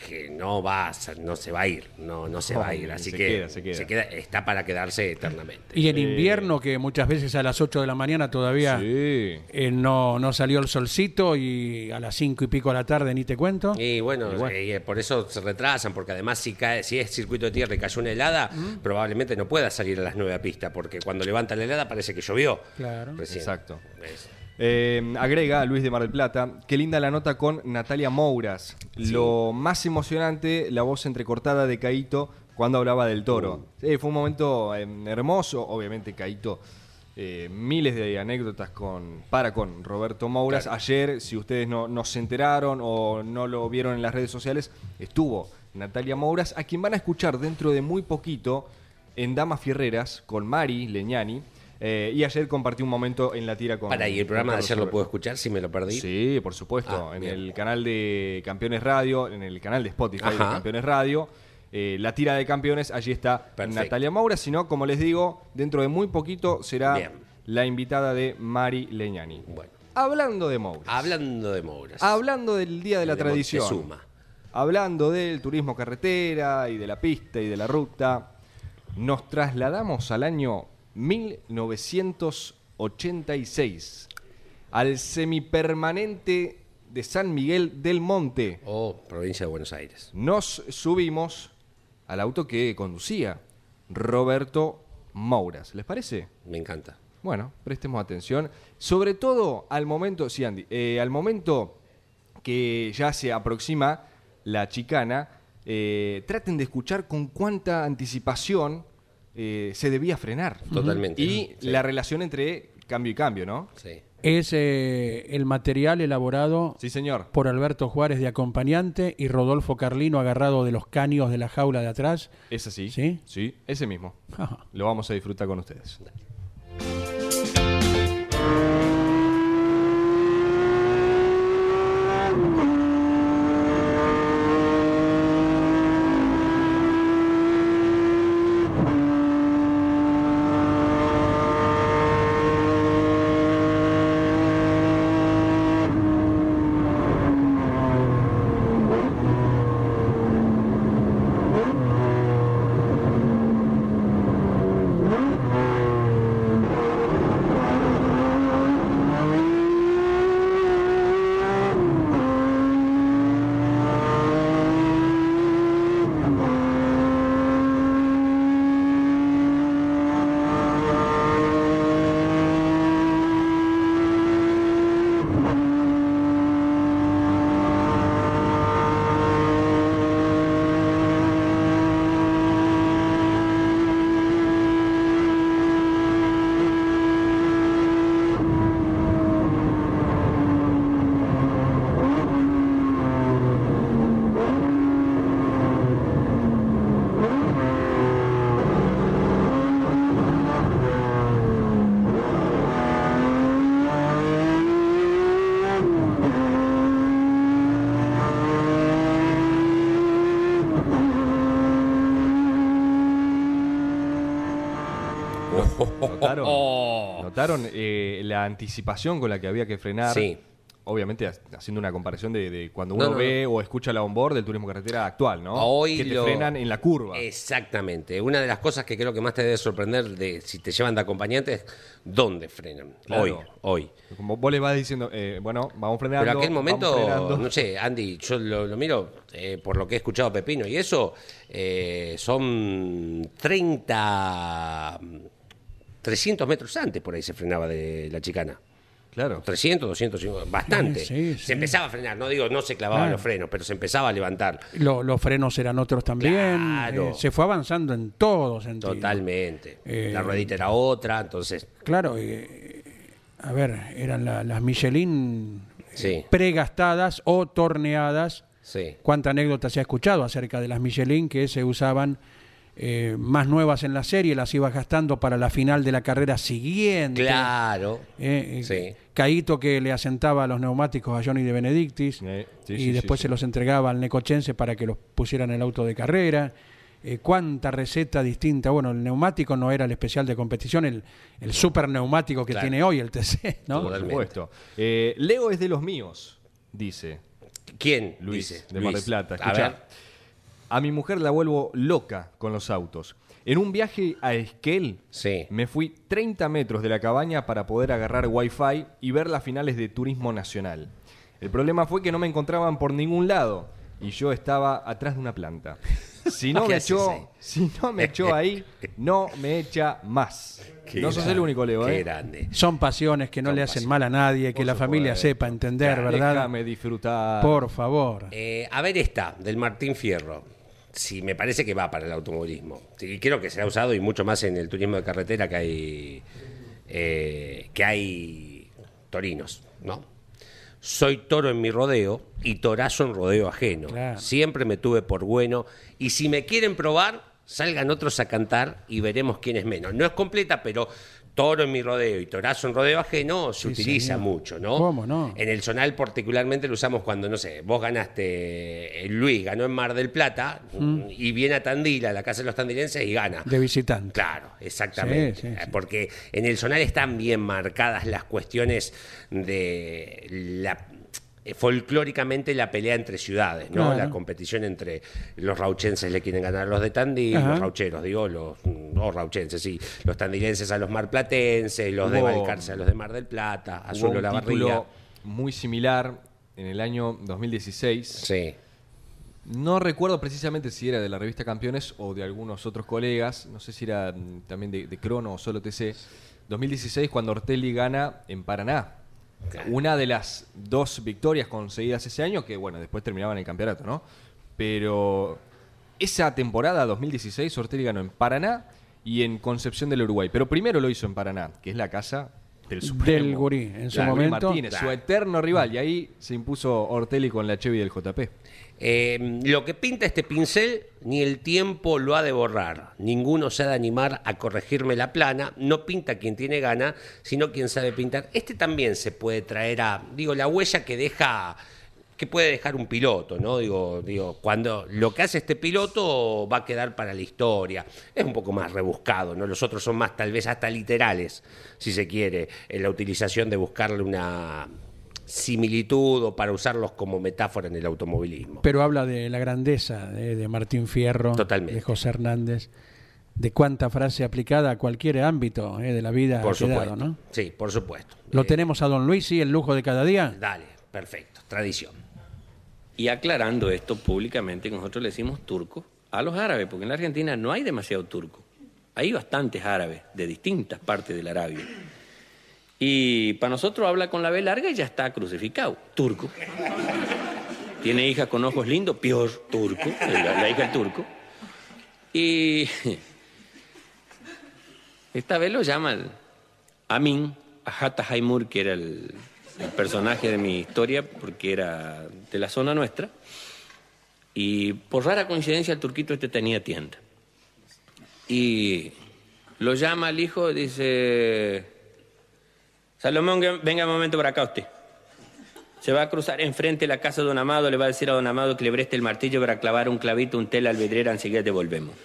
que no va no se va a ir, no, no se va a ir, así se que queda, se queda. está para quedarse eternamente. Y en invierno, que muchas veces a las 8 de la mañana todavía Sí. eh, no, no salió el solcito y a las 5 y pico de la tarde ni te cuento. Y bueno, eh, por eso se retrasan, porque además si cae, si es circuito de tierra y cayó una helada, probablemente no pueda salir a las 9 a pista, porque cuando levanta la helada parece que llovió. Claro. recién. Exacto. Es- Eh, agrega Luis de Mar del Plata, qué linda la nota con Natalia Mouras. Lo más emocionante, la voz entrecortada de Caito cuando hablaba del toro. Sí, fue un momento eh, hermoso, obviamente Caito. eh, miles de anécdotas con, para con Roberto Mouras. Claro. Ayer, si ustedes no, no se enteraron o no lo vieron en las redes sociales, estuvo Natalia Mouras, a quien van a escuchar dentro de muy poquito en Damas Fierreras con Mari Leñani. Eh, y ayer compartí un momento en la tira con. Para, ¿y el programa de ayer lo puedo escuchar si me lo perdí? Sí, por supuesto. Ah, en bien. el canal de Campeones Radio, en el canal de Spotify de. Campeones Radio. eh, la tira de campeones, allí está Perfecto. Natalia Maura. Si no, como les digo, dentro de muy poquito será Bien. la invitada de Mari Leñani. Bueno, Hablando de Maura. hablando de Mouras. Hablando del Día de la de Tradición. Montezuma. Hablando del turismo carretera y de la pista y de la ruta. Nos trasladamos al año 1986. Al semipermanente de San Miguel del Monte. O provincia de Buenos Aires. Nos subimos al auto que conducía Roberto Mouras. ¿Les parece? Me encanta. Bueno, prestemos atención. Sobre todo al momento, sí, Andy, eh, al momento que ya se aproxima la chicana, eh, traten de escuchar con cuánta anticipación eh, se debía frenar. Totalmente. Y Sí. la relación entre cambio y cambio, ¿no? Sí. Es eh, el material elaborado Sí, señor. por Alberto Juárez de acompañante y Rodolfo Carlino agarrado de los caños de la jaula de atrás. Es así. ¿Sí? Sí, ese mismo. Ajá. (laughs) Lo vamos a disfrutar con ustedes. ¿Notaron? ¿Notaron eh, la anticipación con la que había que frenar? Sí. Obviamente ha- haciendo una comparación de, de cuando No, uno no, ve o escucha la onboard del turismo carretera actual, ¿no? Hoy que te lo- frenan en la curva. Exactamente. Una de las cosas que creo que más te debe sorprender de si te llevan de acompañante es dónde frenan. Claro. Hoy, hoy. Como vos le vas diciendo, eh, bueno, vamos frenando. Pero aquel vamos momento, no sé, Andy, yo lo, lo miro eh, por lo que he escuchado a Pepino y eso, son 30, 300 metros antes por ahí se frenaba de la chicana. Claro. 300, 250, bastante. Sí, sí, se sí. empezaba a frenar, no digo, no se clavaban Claro. los frenos, pero se empezaba a levantar. Lo- los frenos eran otros también. Claro. eh, se fue avanzando en todo sentido. Totalmente. Eh, la ruedita era otra, entonces, Claro, eh, a ver, eran la- las Michelin pregastadas o torneadas. sí. ¿Cuánta anécdota se ha escuchado acerca de las Michelin que se usaban eh, más nuevas en la serie, las ibas gastando para la final de la carrera siguiente? Claro. Eh, eh, Sí. Caíto que le asentaba los neumáticos a Johnny de Benedictis Eh, sí, y sí, después sí, se sí. los entregaba al Necochense para que los pusieran en el auto de carrera. Eh, cuánta receta distinta. Bueno, el neumático no era el especial de competición, el, el super neumático que Claro. tiene hoy el TC, ¿no? Por supuesto. Eh, Leo es de los míos, dice ¿Quién? Luis dice? de Mar del. Plata. A Escuchá, ver. A mi mujer la vuelvo loca con los autos. En un viaje a Esquel, Sí. me fui 30 metros de la cabaña para poder agarrar wifi y ver las finales de Turismo Nacional. El problema fue que no me encontraban por ningún lado y yo estaba atrás de una planta. (laughs) Si no ¿Qué me echó, si no me echó ahí, no me echa más. Qué no sos el único, Leo, Qué ¿eh? grande. Son pasiones que no Son le hacen pasiones. mal a nadie, que la familia sepa entender, Claro, ¿verdad? Déjame disfrutar. Por favor. Eh, a ver esta, del Martín Fierro. Sí, me parece que va para el automovilismo. Y creo que se ha usado y mucho más en el turismo de carretera que hay, eh, que hay torinos, ¿no? Soy toro en mi rodeo y torazo en rodeo ajeno. Claro. Siempre me tuve por bueno y si me quieren probar, salgan otros a cantar y veremos quién es menos. No es completa, pero toro en mi rodeo y torazo en rodeo ajeno se Sí, utiliza señor. mucho, ¿no? ¿Cómo no? En el zonal particularmente lo usamos cuando, no sé, vos ganaste, eh, Luis ganó en Mar del Plata y viene a Tandil, a la casa de los tandilenses y gana. De visitante. Claro, exactamente. Sí, sí, sí. Eh, Porque en el zonal están bien marcadas las cuestiones de la folclóricamente la pelea entre ciudades, ¿no? Claro. La competición entre los rauchenses le quieren ganar a los de Tandil, Ajá. los raucheros, digo, los no rauchenses, sí, los tandilenses a los marplatenses, los de Balcarce a los de Mar del Plata, Azul la Barriga. muy similar en el año 2016. Sí. No recuerdo precisamente si era de la revista Campeones o de algunos otros colegas. No sé si era mm, también de, de Crono o solo TC. 2016 cuando Ortelli gana en Paraná. Claro. Una de las dos victorias conseguidas ese año, que bueno, después terminaban el campeonato, ¿no? Pero esa temporada 2016 Ortelli ganó en Paraná y en Concepción del Uruguay. Pero primero lo hizo en Paraná, que es la casa del Supremo. Del Gurí, en su Claro, momento. Martínez, su eterno rival. Y ahí se impuso Ortelli con la Chevy del JP. Eh, lo que pinta este pincel, ni el tiempo lo ha de borrar. Ninguno se ha de animar a corregirme la plana. No pinta quien tiene gana, sino quien sabe pintar. Este también se puede traer a, digo, la huella que deja, que puede dejar un piloto, ¿no? Digo, digo, cuando lo que hace este piloto va a quedar para la historia. Es un poco más rebuscado, ¿no? Los otros son más, tal vez hasta literales, si se quiere, en la utilización de buscarle una similitud o para usarlos como metáfora en el automovilismo. Pero habla de la grandeza de, de Martín Fierro, Totalmente. de José Hernández, de cuánta frase aplicada a cualquier ámbito eh, de la vida Por ha quedado, supuesto. ¿no? Sí, por supuesto. Lo Eh, tenemos a Don Luis, sí, el lujo de cada día. Dale, perfecto. Tradición. Y aclarando esto públicamente, nosotros le decimos turco a los árabes, porque en la Argentina no hay demasiado turco. Hay bastantes árabes de distintas partes de la Arabia. Y para nosotros habla con la B larga y ya está crucificado, turco. (laughs) Tiene hija con ojos lindos, peor, turco, la, hija del turco. Y (laughs) esta vez lo llaman Amin Ajata Haimur, que era el, el personaje de mi historia, porque era de la zona nuestra. Y por rara coincidencia, el turquito este tenía tienda. Y lo llama al hijo dice: Salomón, venga un momento para acá usted. Se va a cruzar enfrente de la casa de don Amado, le va a decir a don Amado que le preste el martillo para clavar un clavito, un tela alvedrera, enseguida te volvemos.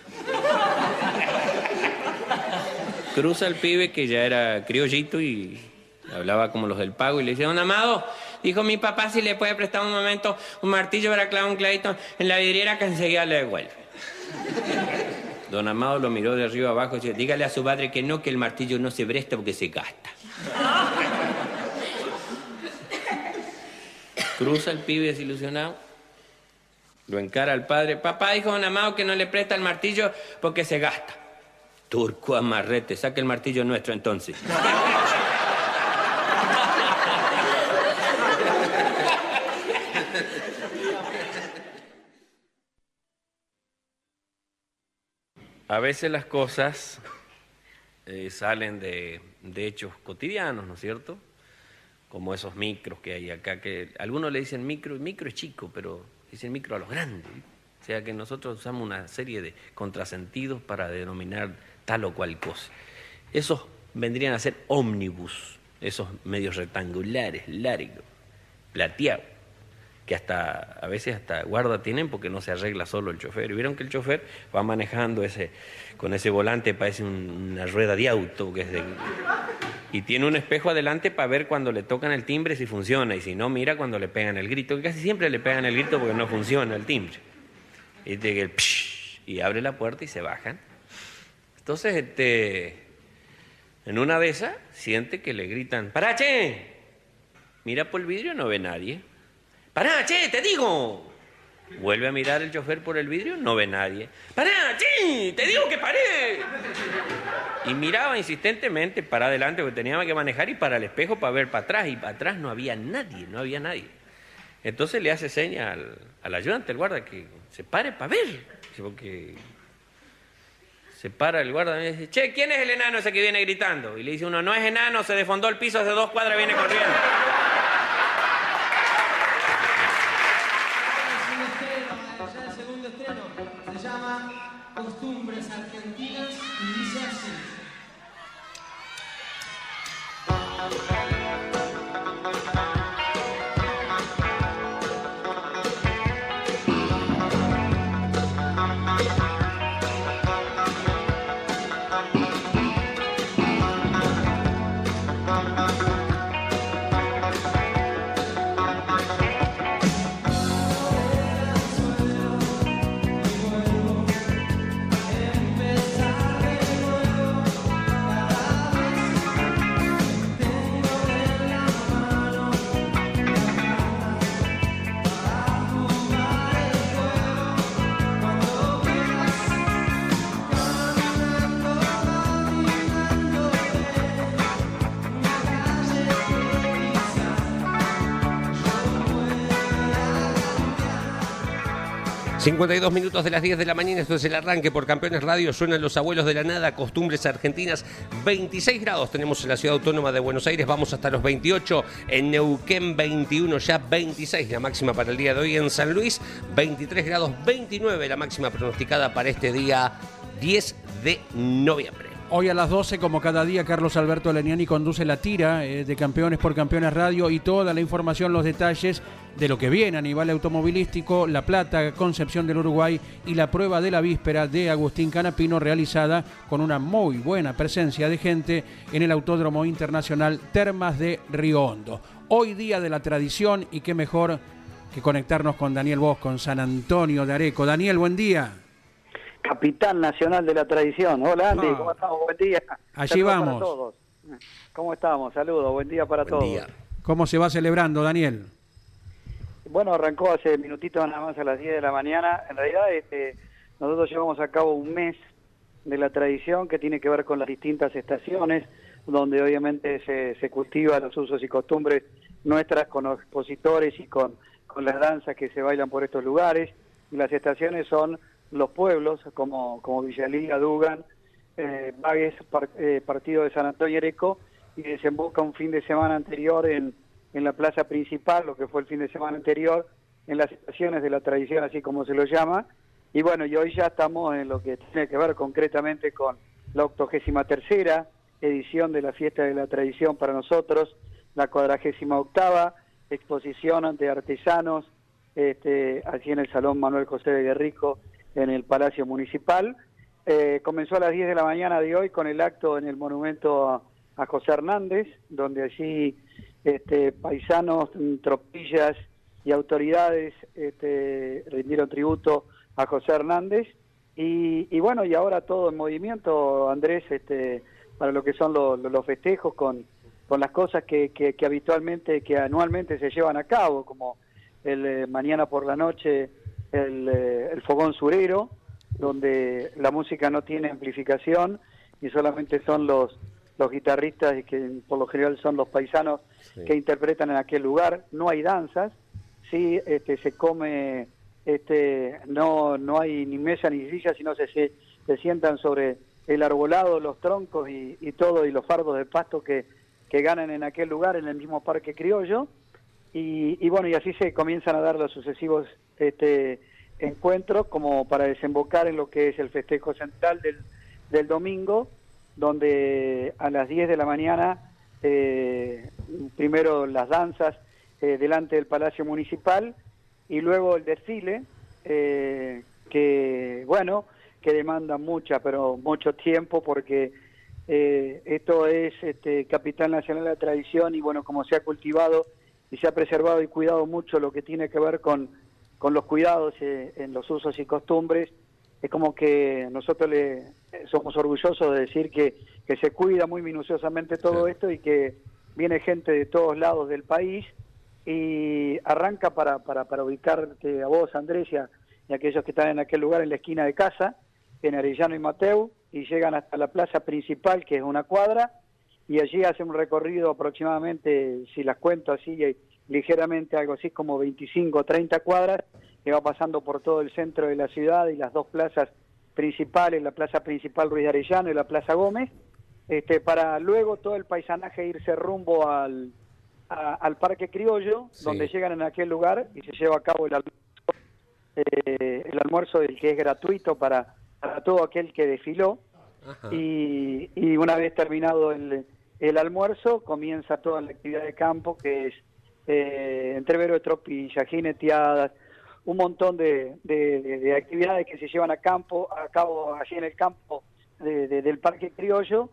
Cruza el pibe que ya era criollito y hablaba como los del pago y le dice, don Amado, dijo mi papá si le puede prestar un momento un martillo para clavar un clavito en la vidriera que enseguida le devuelve. Don Amado lo miró de arriba abajo y dice, dígale a su padre que no, que el martillo no se presta porque se gasta. Cruza el pibe desilusionado, lo encara al padre, papá dijo don Amado que no le presta el martillo porque se gasta. Turco amarrete, saca el martillo nuestro entonces. A veces las cosas eh, salen de, de hechos cotidianos, ¿no es cierto? Como esos micros que hay acá, que algunos le dicen micro, y micro es chico, pero dicen micro a los grandes. O sea que nosotros usamos una serie de contrasentidos para denominar tal o cual cosa. Esos vendrían a ser ómnibus, esos medios rectangulares, largos, plateados, que hasta a veces hasta guarda tienen porque no se arregla solo el chofer. Y vieron que el chofer va manejando ese con ese volante parece un- una rueda de auto y tiene un espejo adelante para ver cuando le tocan el timbre si funciona y si no mira cuando le pegan el grito, que casi siempre le pegan el grito porque no funciona el timbre. Y, te- el psh, y abre la puerta y se bajan. Entonces, este, en una de esas, siente que le gritan, ¡Para, che! Mira por el vidrio, no ve nadie. ¡Pará, che, te digo! Vuelve a mirar el chofer por el vidrio, no ve nadie. ¡Pará, che! ¡Te digo que paré! Y miraba insistentemente para adelante porque teníamos que manejar y para el espejo para ver para atrás. Y para atrás no había nadie, no había nadie. Entonces le hace seña al, al ayudante, el guarda, que se pare para ver. Porque se para el guarda y dice, che, ¿quién es el enano ese que viene gritando? Y le dice uno, no es enano, se defondó el piso hace dos cuadras, viene corriendo. costumbres argentinas y dice 52 minutos de las 10 de la mañana, esto es el arranque por Campeones Radio, suenan los abuelos de la nada, costumbres argentinas, 26 grados tenemos en la ciudad autónoma de Buenos Aires, vamos hasta los 28, en Neuquén 21, ya 26 la máxima para el día de hoy, en San Luis 23 grados 29 la máxima pronosticada para este día 10 de noviembre. Hoy a las 12, como cada día, Carlos Alberto Leniani conduce la tira eh, de Campeones por Campeones Radio y toda la información, los detalles de lo que viene a nivel automovilístico, La Plata, Concepción del Uruguay y la prueba de la víspera de Agustín Canapino realizada con una muy buena presencia de gente en el Autódromo Internacional Termas de Río Hondo. Hoy día de la tradición y qué mejor que conectarnos con Daniel Vos, con San Antonio de Areco. Daniel, buen día. Capitán Nacional de la Tradición. Hola Andy, Ah. ¿cómo estamos? Buen día. Allí Saludos vamos. para todos. ¿Cómo estamos? Saludos, buen día para todos. ¿Cómo se va celebrando, Daniel? Bueno, arrancó hace minutitos nada más a las 10 de la mañana. En realidad, este, nosotros llevamos a cabo un mes de la tradición que tiene que ver con las distintas estaciones, donde obviamente se, se cultiva los usos y costumbres nuestras con los expositores y con, con las danzas que se bailan por estos lugares. Y las estaciones son los pueblos, como, como Villalía, Dugan, eh, Bagues, par- eh, Partido de San Antonio Areco, y desemboca un fin de semana anterior en, en la plaza principal, lo que fue el fin de semana anterior, en las estaciones de la tradición, así como se lo llama. Y bueno, y hoy ya estamos en lo que tiene que ver concretamente con la octogésima tercera edición de la fiesta de la tradición para nosotros, la cuadragésima octava exposición de artesanos, este, aquí en el Salón Manuel José de Guerrico, en el Palacio Municipal. Eh, comenzó a las 10 de la mañana de hoy con el acto en el monumento a, José Hernández, donde allí este, paisanos, tropillas y autoridades este, rindieron tributo a José Hernández. Y, y bueno, y ahora todo en movimiento, Andrés, este, para lo que son los, los festejos con, con las cosas que, que, que habitualmente, que anualmente se llevan a cabo, como el eh, mañana por la noche el, eh, el fogón surero, donde la música no tiene amplificación y solamente son los, los guitarristas y que por lo general son los paisanos que interpretan en aquel lugar. No hay danzas, sí este, se come, este, no, no hay ni mesa ni silla, sino se, se, se sientan sobre el arbolado, los troncos y, y todo, y los fardos de pasto que, que ganan en aquel lugar, en el mismo parque criollo. Y, y bueno, y así se comienzan a dar los sucesivos este, encuentros como para desembocar en lo que es el festejo central del, del domingo, donde a las 10 de la mañana, eh, primero las danzas eh, delante del Palacio Municipal y luego el desfile, eh, que bueno, que demanda mucha, pero mucho tiempo porque eh, esto es este, Capital Nacional de la Tradición y bueno, como se ha cultivado y se ha preservado y cuidado mucho lo que tiene que ver con, con los cuidados eh, en los usos y costumbres, es como que nosotros le somos orgullosos de decir que, que se cuida muy minuciosamente todo esto y que viene gente de todos lados del país y arranca para, para, para ubicarte a vos, Andrés, y a, y a aquellos que están en aquel lugar en la esquina de casa, en Arellano y Mateu, y llegan hasta la plaza principal, que es una cuadra, y allí hacen un recorrido aproximadamente, si las cuento así, eh, ligeramente algo así como 25 o 30 cuadras, que va pasando por todo el centro de la ciudad y las dos plazas principales, la plaza principal Ruiz de Arellano y la plaza Gómez, este, para luego todo el paisanaje irse rumbo al, a- al Parque Criollo, Sí. donde llegan en aquel lugar y se lleva a cabo el almuerzo, eh, el almuerzo del que es gratuito para, para todo aquel que desfiló. Y, y una vez terminado el, el almuerzo, comienza toda la actividad de campo, que es eh, entrevero de tropilla, jineteadas, un montón de, de- de- de actividades que se llevan a campo, a cabo allí en el campo de- de- del Parque Criollo.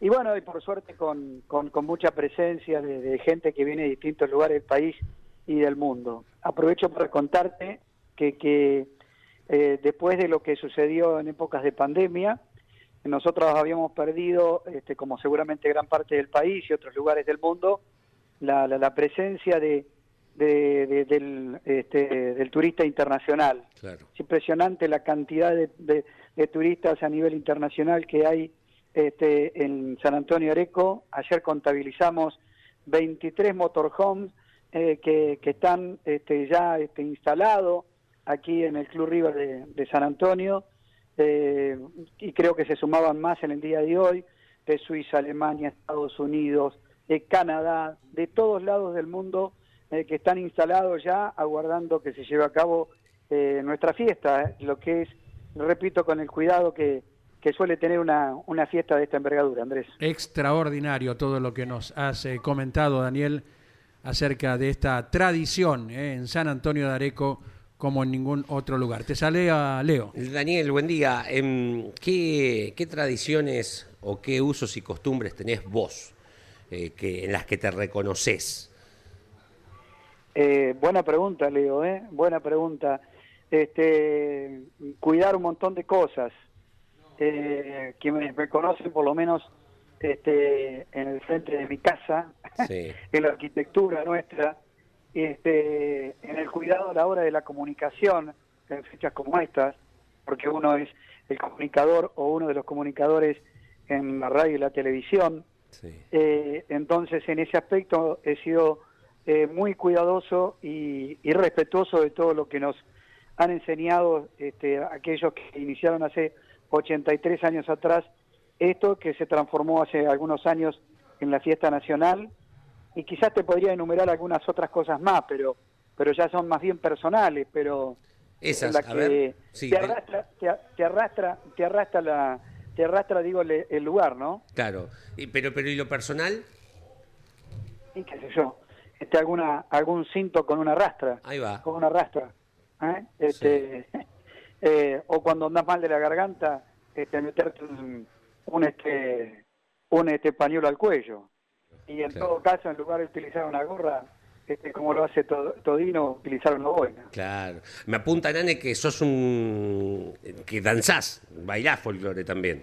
Y bueno, y por suerte con, con- con mucha presencia de gente que viene de distintos lugares del país y del mundo. Aprovecho para contarte que, que eh, después de lo que sucedió en épocas de pandemia, nosotros habíamos perdido, este, como seguramente gran parte del país y otros lugares del mundo, la, la- la presencia de, de- de- del, este, del turista internacional. Claro. Es impresionante la cantidad de, de- turistas a nivel internacional que hay este, en San Antonio Areco. Ayer contabilizamos 23 motorhomes eh, que, que están este, ya este, instalados aquí en el Club River de San Antonio eh, y creo que se sumaban más en el día de hoy de Suiza, Alemania, Estados Unidos, de Canadá, de todos lados del mundo eh, que están instalados ya aguardando que se lleve a cabo eh, nuestra fiesta, lo que es, repito, con el cuidado que, que suele tener una, una fiesta de esta envergadura, Andrés. Extraordinario todo lo que nos has comentado, Daniel, acerca de esta tradición en San Antonio de Areco como en ningún otro lugar. Te sale a Leo. Daniel, buen día. Em, ¿qué, qué tradiciones o qué usos y costumbres tenés vos eh, que, en las que te reconoces? Eh, buena pregunta, Leo, ¿eh? Buena pregunta. Este, cuidar un montón de cosas. Eh, quienes me conocen, por lo menos este, en el frente de mi casa, Sí. (laughs) en la arquitectura nuestra, este, en el cuidado a la hora de la comunicación, en fechas como estas, porque uno es el comunicador o uno de los comunicadores en la radio y la televisión. Sí. Eh, entonces, en ese aspecto he sido eh, muy cuidadoso y, y respetuoso de todo lo que nos han enseñado este, aquellos que iniciaron hace 83 años atrás esto que se transformó hace algunos años en la fiesta nacional y quizás te podría enumerar algunas otras cosas más, pero pero ya son más bien personales, pero Esas, la a que ver, sí, te arrastra, te, te arrastra, te arrastra la, te arrastra, digo, le- el lugar, ¿no? Claro. Y, pero, pero, ¿y lo personal? Y qué sé yo, este, alguna, algún cinto con una rastra, Ahí va. con una rastra, ¿eh? Este, (laughs) eh, o cuando andas mal de la garganta, este, meterte un, un, este, un este pañuelo al cuello. Y en Claro. todo caso, en lugar de utilizar una gorra, este, como lo hace To- Todino, utilizar una boina. Claro. Me apunta, Nane, que sos un... que danzás, bailás folclore también.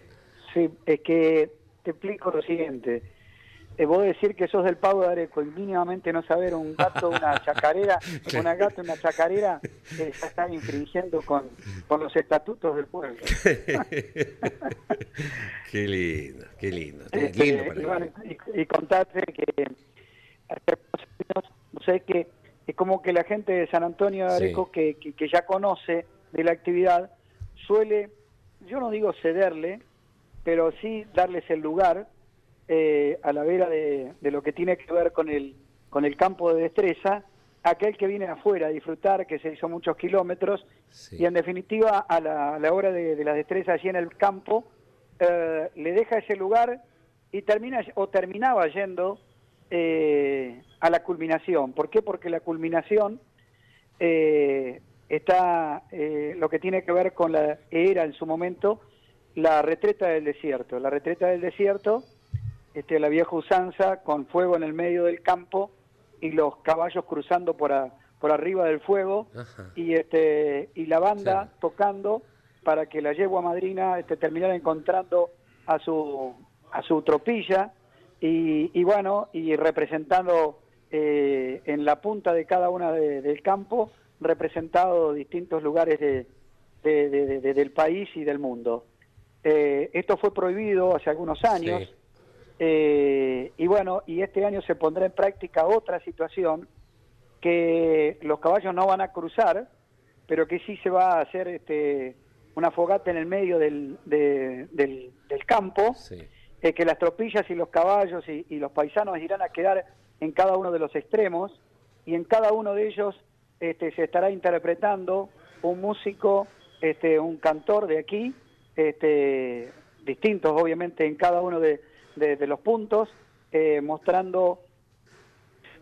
Sí, es que te explico lo siguiente. Eh, vos decir que sos del Pavo de Areco y mínimamente no saber un gato, una (laughs) chacarera, una gata, una chacarera, eh, ya están infringiendo con, con los estatutos del pueblo. (laughs) qué lindo, qué lindo. Este, lindo y, bueno, y- y contarte que no sé que es como que la gente de San Antonio de Sí. Areco que, que, que ya conoce de la actividad suele, yo no digo cederle, pero sí darles el lugar eh, a la vera de, de lo que tiene que ver con el con el campo de destreza, aquel que viene afuera a disfrutar, que se hizo muchos kilómetros, Sí. y en definitiva a la, a la hora de, de la destreza allí en el campo, eh, le deja ese lugar y termina o terminaba yendo eh, a la culminación. ¿Por qué? Porque la culminación eh, está eh, lo que tiene que ver con la era en su momento la retreta del desierto. La retreta del desierto, este, la vieja usanza con fuego en el medio del campo y los caballos cruzando por, a- por arriba del fuego Ajá. y este y la banda Sí. tocando para que la yegua madrina este, terminara encontrando a su a su tropilla y, y bueno y representando eh, en la punta de cada una de- del campo representado distintos lugares de, de- de- de- de- del país y del mundo Eh, esto fue prohibido hace algunos años Sí. Eh, y bueno, y este año se pondrá en práctica otra situación que los caballos no van a cruzar, pero que sí se va a hacer este, una fogata en el medio del, de- del, del campo, Sí. eh, que las tropillas y los caballos y, y los paisanos irán a quedar en cada uno de los extremos y en cada uno de ellos este, se estará interpretando un músico, este, un cantor de aquí, este, distintos obviamente en cada uno de, de- de los puntos, eh, mostrando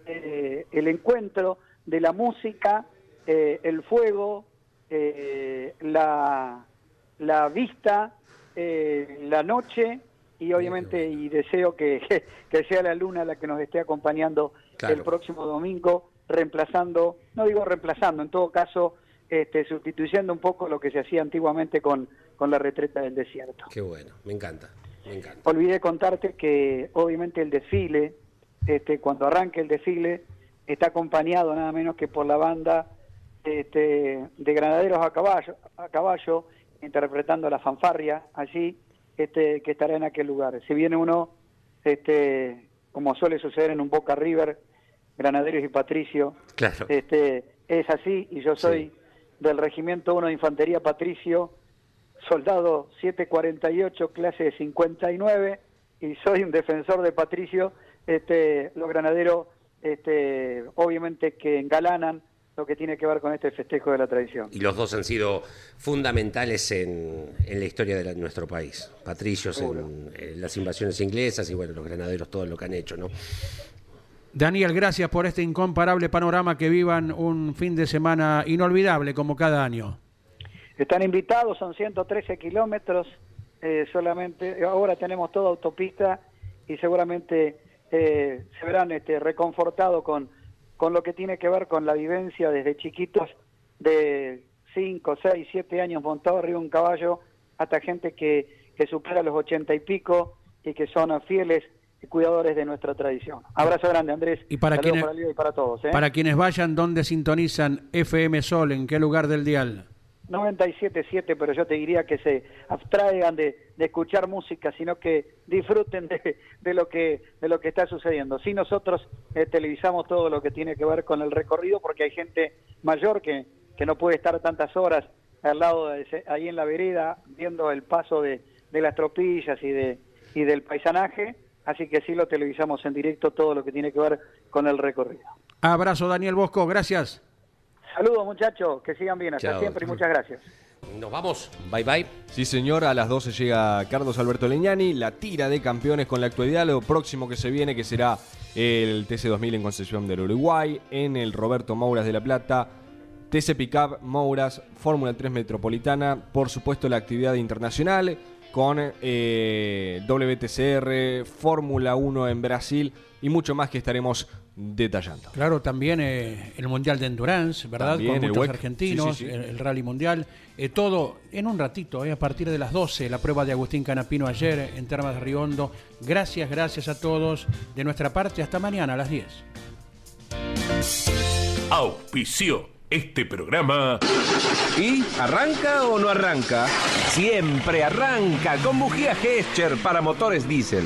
eh, el encuentro de la música, eh, el fuego, eh, la, la vista, eh, la noche y obviamente y deseo que, (laughs) que sea la luna la que nos esté acompañando Claro. el próximo domingo, reemplazando, no digo reemplazando, en todo caso, este, sustituyendo un poco lo que se hacía antiguamente con, con la retreta del desierto. Qué bueno, me encanta, me encanta. Olvidé contarte que obviamente el desfile, este, cuando arranque el desfile, está acompañado nada menos que por la banda este, de granaderos a caballo, a caballo, interpretando la fanfarria allí, este, que estará en aquel lugar. Si viene uno, este, como suele suceder en un Boca River, Granaderos y Patricio, Claro. este, es así y yo soy del Regimiento 1 de Infantería Patricio, soldado 748, clase de 59, y soy un defensor de Patricio. Este, los granaderos, este, obviamente que engalanan lo que tiene que ver con este festejo de la tradición. Y los dos han sido fundamentales en, en la historia de la- nuestro país. Patricios en, en las invasiones inglesas y bueno, los granaderos todo lo que han hecho, ¿no? Daniel, gracias por este incomparable panorama. Que vivan un fin de semana inolvidable como cada año. Están invitados, son 113 kilómetros eh, solamente. Ahora tenemos toda autopista y seguramente eh, se verán este, reconfortados con, con lo que tiene que ver con la vivencia desde chiquitos de 5, 6, 7 años montado arriba de un caballo hasta gente que, que supera los 80 y pico y que son fieles cuidadores de nuestra tradición. Abrazo grande, Andrés. Y para Saludos quienes- para Leo y para todos. ¿eh? Para quienes vayan, ¿dónde sintonizan FM Sol? ¿En qué lugar del dial? 97.7, pero yo te diría que se abstraigan de, de escuchar música, sino que disfruten de, de lo que de lo que está sucediendo. Si nosotros eh, televisamos todo lo que tiene que ver con el recorrido, porque hay gente mayor que, que no puede estar tantas horas al lado de ese- ahí en la vereda viendo el paso de, de las tropillas y de y del paisanaje, así que sí lo televisamos en directo todo lo que tiene que ver con el recorrido. Abrazo, Daniel Bosco. Gracias. Saludos muchachos, que sigan bien, hasta Chao. siempre y muchas gracias. Nos vamos. Bye bye. Sí, señor, a las 12 llega Carlos Alberto Leñani, la tira de campeones con la actualidad, lo próximo que se viene que será el TC2000 en Concepción del Uruguay, en el Roberto Mouras de La Plata, TC Pickup Mouras, Fórmula 3 Metropolitana, por supuesto la actividad internacional con eh, WTCR, Fórmula 1 en Brasil y mucho más que estaremos detallando. Claro, también eh, el Mundial de Endurance, ¿verdad? También, Con el muchos argentinos, Sí, sí, sí. El, el Rally Mundial. eh, todo en un ratito, eh, a partir de las 12, la prueba de Agustín Canapino ayer en Termas de Riondo. Gracias, gracias a todos. De nuestra parte, hasta mañana a las 10. Auspició este programa. ¿Y arranca o no arranca? Siempre arranca con bujía Gescher para motores diésel.